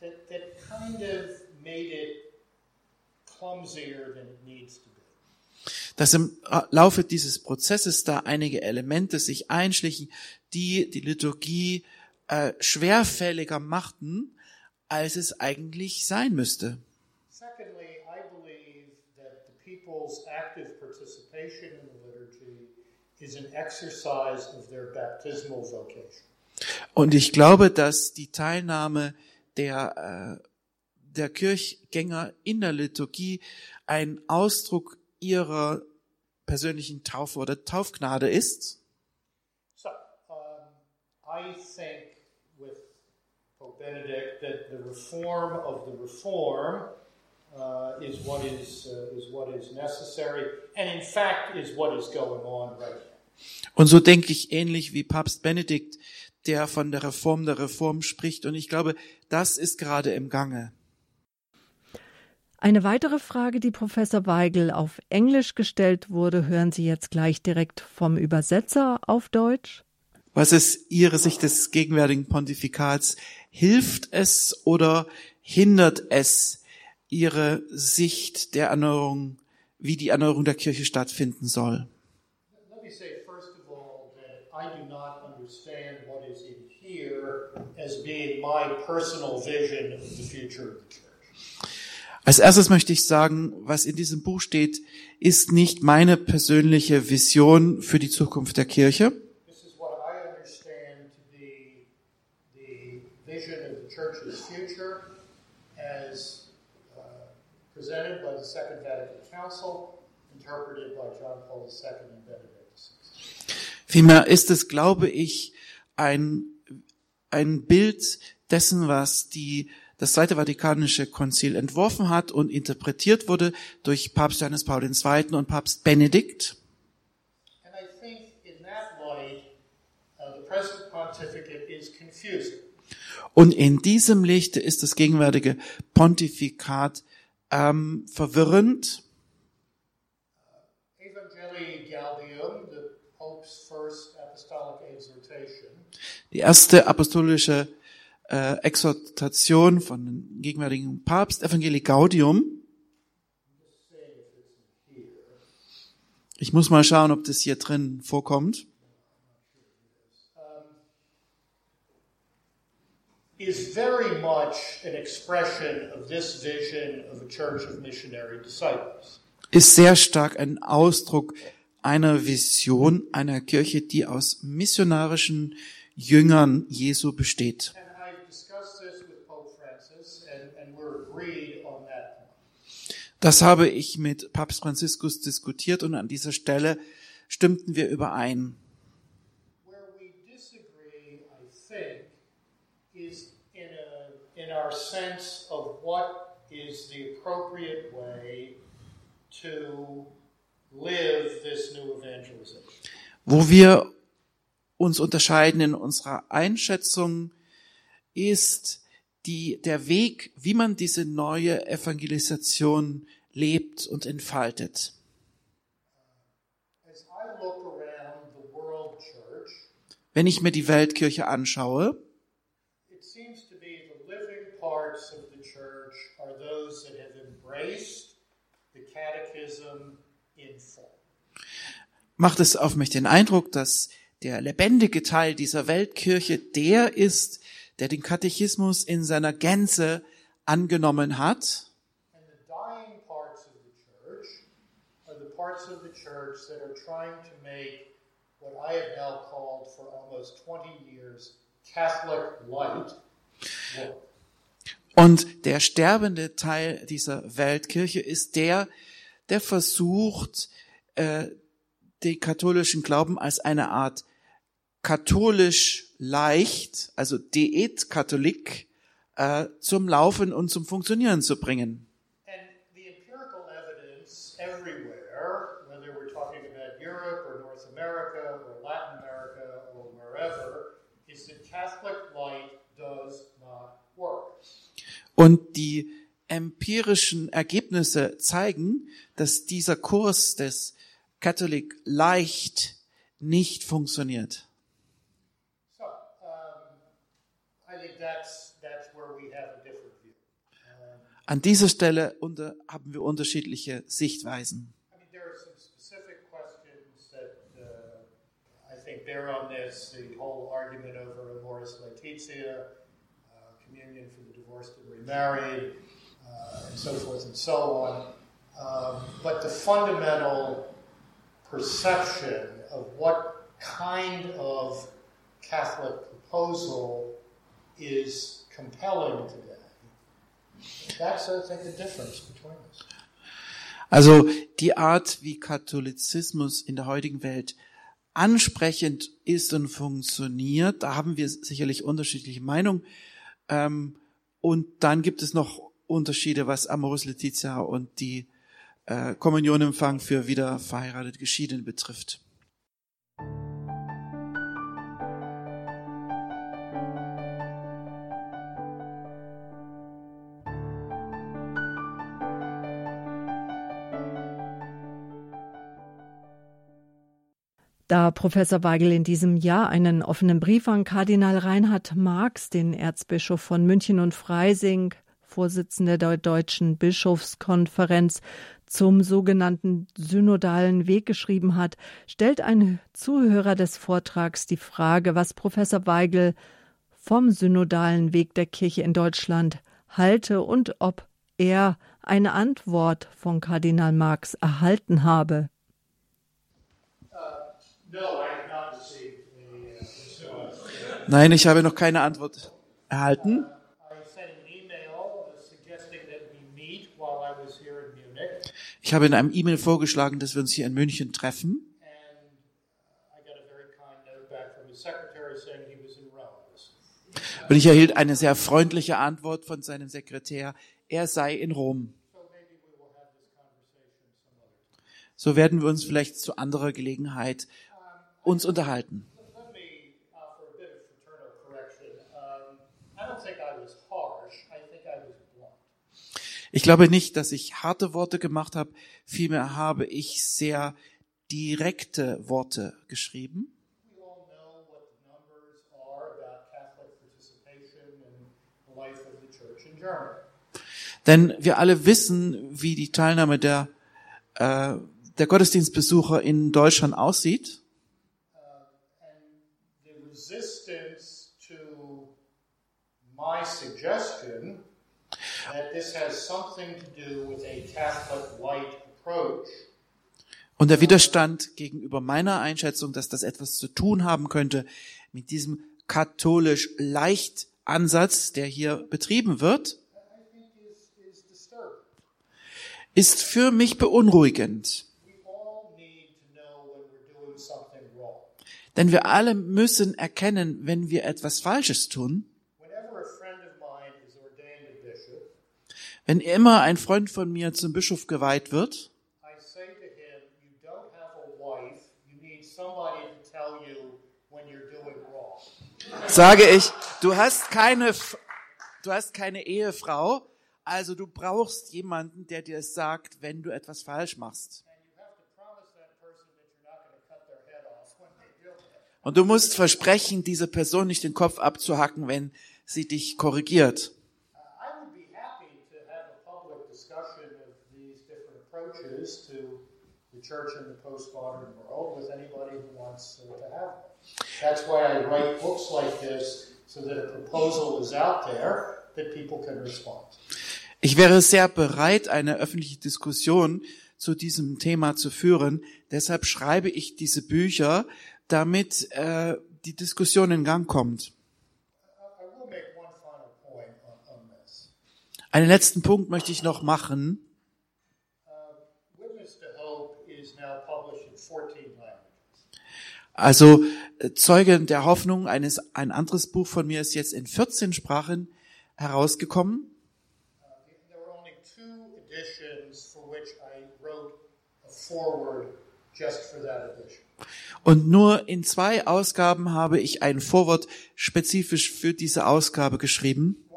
that kind of made it clumsier than it needs to be. Dass im Laufe dieses Prozesses da einige Elemente sich einschlichen, die die Liturgie äh, schwerfälliger machten, als es eigentlich sein müsste. Secondly, I believe that the people's active participation in the liturgy is an exercise of their baptismal vocation. Und ich glaube, dass die Teilnahme der, äh, der Kirchgänger in der Liturgie ein Ausdruck ihrer persönlichen Taufe oder Taufgnade ist. So, um, I think with Pope Benedict that the reform of the reform uh, is what is uh, is what is necessary, and in fact is what is going on right now. Und so denke ich ähnlich wie Papst Benedikt, der von der Reform der Reform spricht. Und ich glaube, das ist gerade im Gange. Eine weitere Frage, die Professor Weigel auf Englisch gestellt wurde, hören Sie jetzt gleich direkt vom Übersetzer auf Deutsch. Was ist Ihre Sicht des gegenwärtigen Pontifikats? Hilft es oder hindert es Ihre Sicht der Erneuerung, wie die Erneuerung der Kirche stattfinden soll? Let me say first of all that I do not understand what is in here as being my personal vision of the future of the church. Als erstes möchte ich sagen, was in diesem Buch steht, ist nicht meine persönliche Vision für die Zukunft der Kirche. This is what I understand to be the vision of the church's future as uh, presented by the Second Vatican Council, interpreted by John Paul II and Benedict XVI. Vielmehr ist es, glaube ich, ein, ein Bild dessen, was die, das Zweite Vatikanische Konzil entworfen hat und interpretiert wurde durch Papst Johannes Paul II. und Papst Benedikt. And I think in that light, uh, the present pontificate is confusing. Und in diesem Lichte ist das gegenwärtige Pontifikat ähm, verwirrend. Exhortation, Die erste apostolische äh, Exhortation von dem gegenwärtigen Papst, Evangelii Gaudium. Ich muss mal schauen, ob das hier drin vorkommt. is very much an expression of this vision of a church of missionary disciples. Ist sehr stark ein Ausdruck einer Vision einer Kirche, die aus missionarischen Jüngern Jesu besteht. And I discussed this with Pope Francis, and, and we're agreed on that point. Das habe ich mit Papst Franziskus diskutiert und an dieser Stelle stimmten wir überein. Wo wir uns unterscheiden in unserer Einschätzung ist die, der Weg, wie man diese neue Evangelisation lebt und entfaltet. Wenn ich mir die Weltkirche anschaue, macht es auf mich den Eindruck, dass der lebendige Teil dieser Weltkirche der ist, der den Katechismus in seiner Gänze angenommen hat. And the dying parts of the church are the parts of the church that are trying to make what I have now called for almost 20 years Catholic light. Und der sterbende Teil dieser Weltkirche ist der, der versucht, äh, den katholischen Glauben als eine Art katholisch leicht, also Diät-Katholik, äh, zum Laufen und zum Funktionieren zu bringen. And the empirical evidence everywhere, whether we're talking about Europe or North America or Latin America or wherever, is that Catholic light does not work. Und die empirischen Ergebnisse zeigen, dass dieser Kurs des Catholic Leicht nicht funktioniert. So, um, that's, that's. An dieser Stelle unter, haben wir unterschiedliche Sichtweisen. Bear on this. The whole argument over amoris laetitia, uh, communion for the divorced and remarried, uh, and so forth and so on. Um, but the fundamental perception of what kind of Catholic proposal is compelling today. That's, I think, the difference between us. Also die Art, wie Katholizismus in der heutigen Welt ansprechend ist und funktioniert, da haben wir sicherlich unterschiedliche Meinungen. Ähm, und dann gibt es noch Unterschiede, was Amoris Laetitia und die äh, Kommunionempfang für wieder verheiratete Geschiedene betrifft. Da Professor Weigel in diesem Jahr einen offenen Brief an Kardinal Reinhard Marx, den Erzbischof von München und Freising, Vorsitzender der Deutschen Bischofskonferenz, zum sogenannten synodalen Weg geschrieben hat, stellt ein Zuhörer des Vortrags die Frage, was Professor Weigel vom synodalen Weg der Kirche in Deutschland halte und ob er eine Antwort von Kardinal Marx erhalten habe. Nein, ich habe noch keine Antwort erhalten. Ich habe in einem E-Mail vorgeschlagen, dass wir uns hier in München treffen. Und ich erhielt eine sehr freundliche Antwort von seinem Sekretär, er sei in Rom. So werden wir uns vielleicht zu anderer Gelegenheit uns unterhalten. Ich glaube nicht, dass ich harte Worte gemacht habe, vielmehr habe ich sehr direkte Worte geschrieben. Denn wir alle wissen, wie die Teilnahme der, äh, der Gottesdienstbesucher in Deutschland aussieht. My suggestion that this has something to do with a Catholic light approach. Und der Widerstand gegenüber meiner Einschätzung, dass das etwas zu tun haben könnte mit diesem katholisch leicht Ansatz, der hier betrieben wird, ist für mich beunruhigend. Denn wir alle müssen erkennen, wenn wir etwas Falsches tun, Wenn immer ein Freund von mir zum Bischof geweiht wird, sage ich, du hast keine, du hast keine Ehefrau, also du brauchst jemanden, der dir sagt, wenn du etwas falsch machst. Und du musst versprechen, dieser Person nicht den Kopf abzuhacken, wenn sie dich korrigiert. approaches to the church in the postmodern world with anybody who wants to have one. That's why I write books like this so that a proposal is out there that people can respond. Ich wäre sehr bereit, eine öffentliche Diskussion zu diesem Thema zu führen. Deshalb schreibe ich diese Bücher, damit äh, die Diskussion in Gang kommt. Einen letzten Punkt möchte ich noch machen. Also äh, Zeugen der Hoffnung, eines, ein anderes Buch von mir ist jetzt in 14 Sprachen herausgekommen. Und nur in zwei Ausgaben habe ich ein Vorwort spezifisch für diese Ausgabe geschrieben.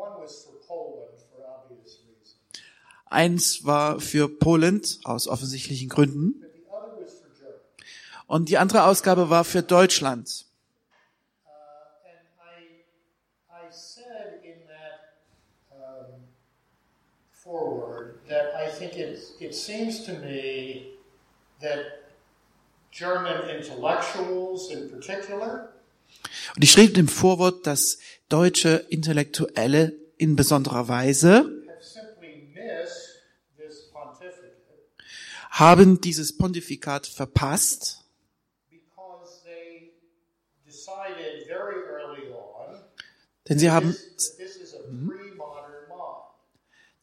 Eins war für Poland aus offensichtlichen Gründen. Und die andere Ausgabe war für Deutschland. und ich schrieb im Vorwort, dass deutsche Intellektuelle in besonderer Weise haben dieses Pontifikat verpasst, denn sie haben,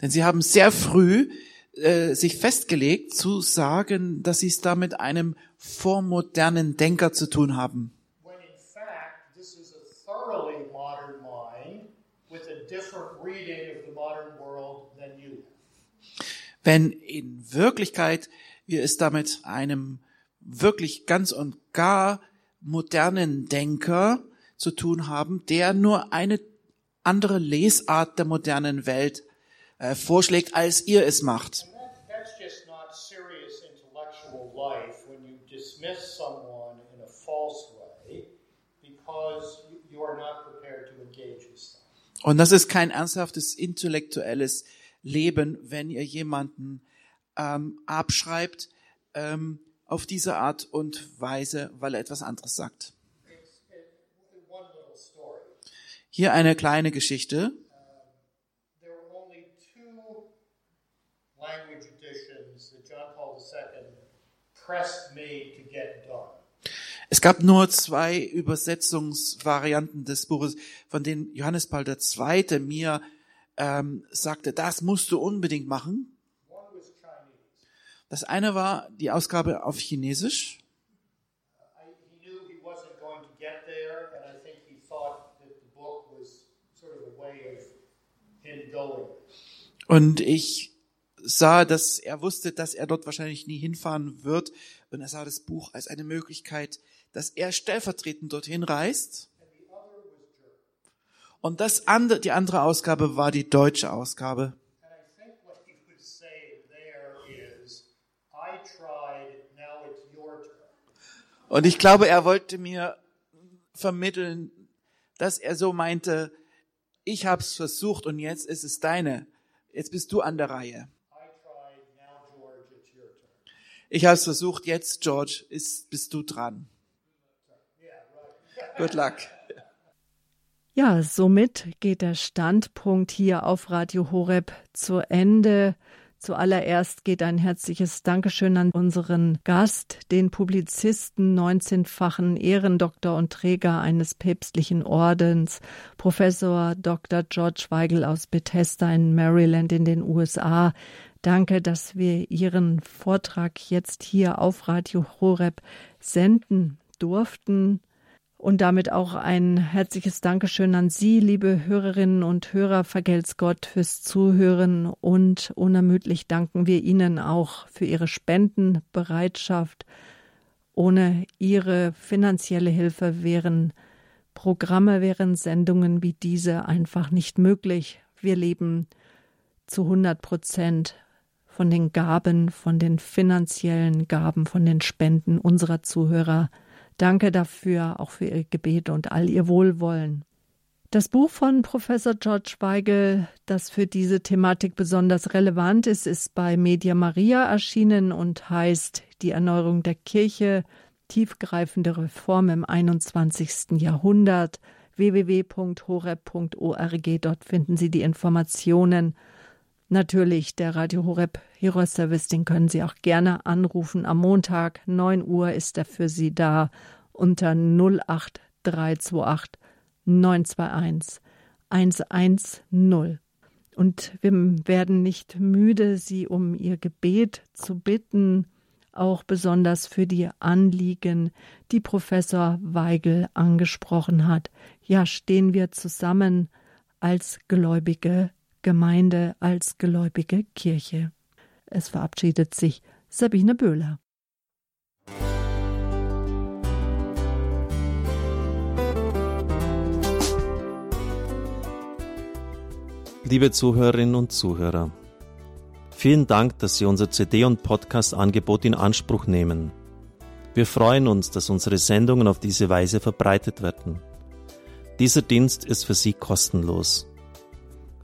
denn sie haben sehr früh äh, sich festgelegt zu sagen, dass sie es da mit einem vormodernen Denker zu tun haben. Wenn in Wirklichkeit wir es damit einem wirklich ganz und gar modernen Denker zu tun haben, der nur eine andere Lesart der modernen Welt äh, vorschlägt, als ihr es macht. Und das ist kein ernsthaftes intellektuelles Leben, wenn ihr jemanden ähm, abschreibt ähm, auf diese Art und Weise, weil er etwas anderes sagt. Hier eine kleine Geschichte. Es gab nur zwei Übersetzungsvarianten des Buches, von denen Johannes Paul II. mir ähm, sagte, das musst du unbedingt machen. Das eine war die Ausgabe auf Chinesisch. Und ich sah, dass er wusste, dass er dort wahrscheinlich nie hinfahren wird. Und er sah das Buch als eine Möglichkeit, dass er stellvertretend dorthin reist. Und das andere, die andere Ausgabe war die deutsche Ausgabe. Und ich glaube, er wollte mir vermitteln, dass er so meinte, ich habe es versucht und jetzt ist es deine. Jetzt bist du an der Reihe. Ich habe es versucht, jetzt, George, ist, bist du dran. Good luck. Ja, somit geht der Standpunkt hier auf Radio Horeb zu Ende. Zuallererst geht ein herzliches Dankeschön an unseren Gast, den Publizisten, 19-fachen Ehrendoktor und Träger eines päpstlichen Ordens, Professor Dr. George Weigel aus Bethesda in Maryland in den USA. Danke, dass wir Ihren Vortrag jetzt hier auf Radio Horeb senden durften. Und damit auch ein herzliches Dankeschön an Sie, liebe Hörerinnen und Hörer. Vergelt's Gott fürs Zuhören und unermüdlich danken wir Ihnen auch für Ihre Spendenbereitschaft. Ohne Ihre finanzielle Hilfe wären Programme, wären Sendungen wie diese einfach nicht möglich. Wir leben zu 100 Prozent von den Gaben, von den finanziellen Gaben, von den Spenden unserer Zuhörer. Danke dafür, auch für Ihr Gebet und all Ihr Wohlwollen. Das Buch von Professor George Weigel, das für diese Thematik besonders relevant ist, ist bei Media Maria erschienen und heißt Die Erneuerung der Kirche, tiefgreifende Reform im 21. Jahrhundert www.horeb.org. Dort finden Sie die Informationen. Natürlich der Radio Horeb Hero Service, den können Sie auch gerne anrufen. Am Montag 9 Uhr ist er für Sie da unter 08328 921 110. Und wir werden nicht müde, Sie um Ihr Gebet zu bitten, auch besonders für die Anliegen, die Professor Weigel angesprochen hat. Ja, stehen wir zusammen als gläubige Gemeinde, als gläubige Kirche. Es verabschiedet sich Sabine Böhler. Liebe Zuhörerinnen und Zuhörer, Vielen Dank, dass Sie unser CD- und Podcast-Angebot in Anspruch nehmen. Wir freuen uns, dass unsere Sendungen auf diese Weise verbreitet werden. Dieser Dienst ist für Sie kostenlos.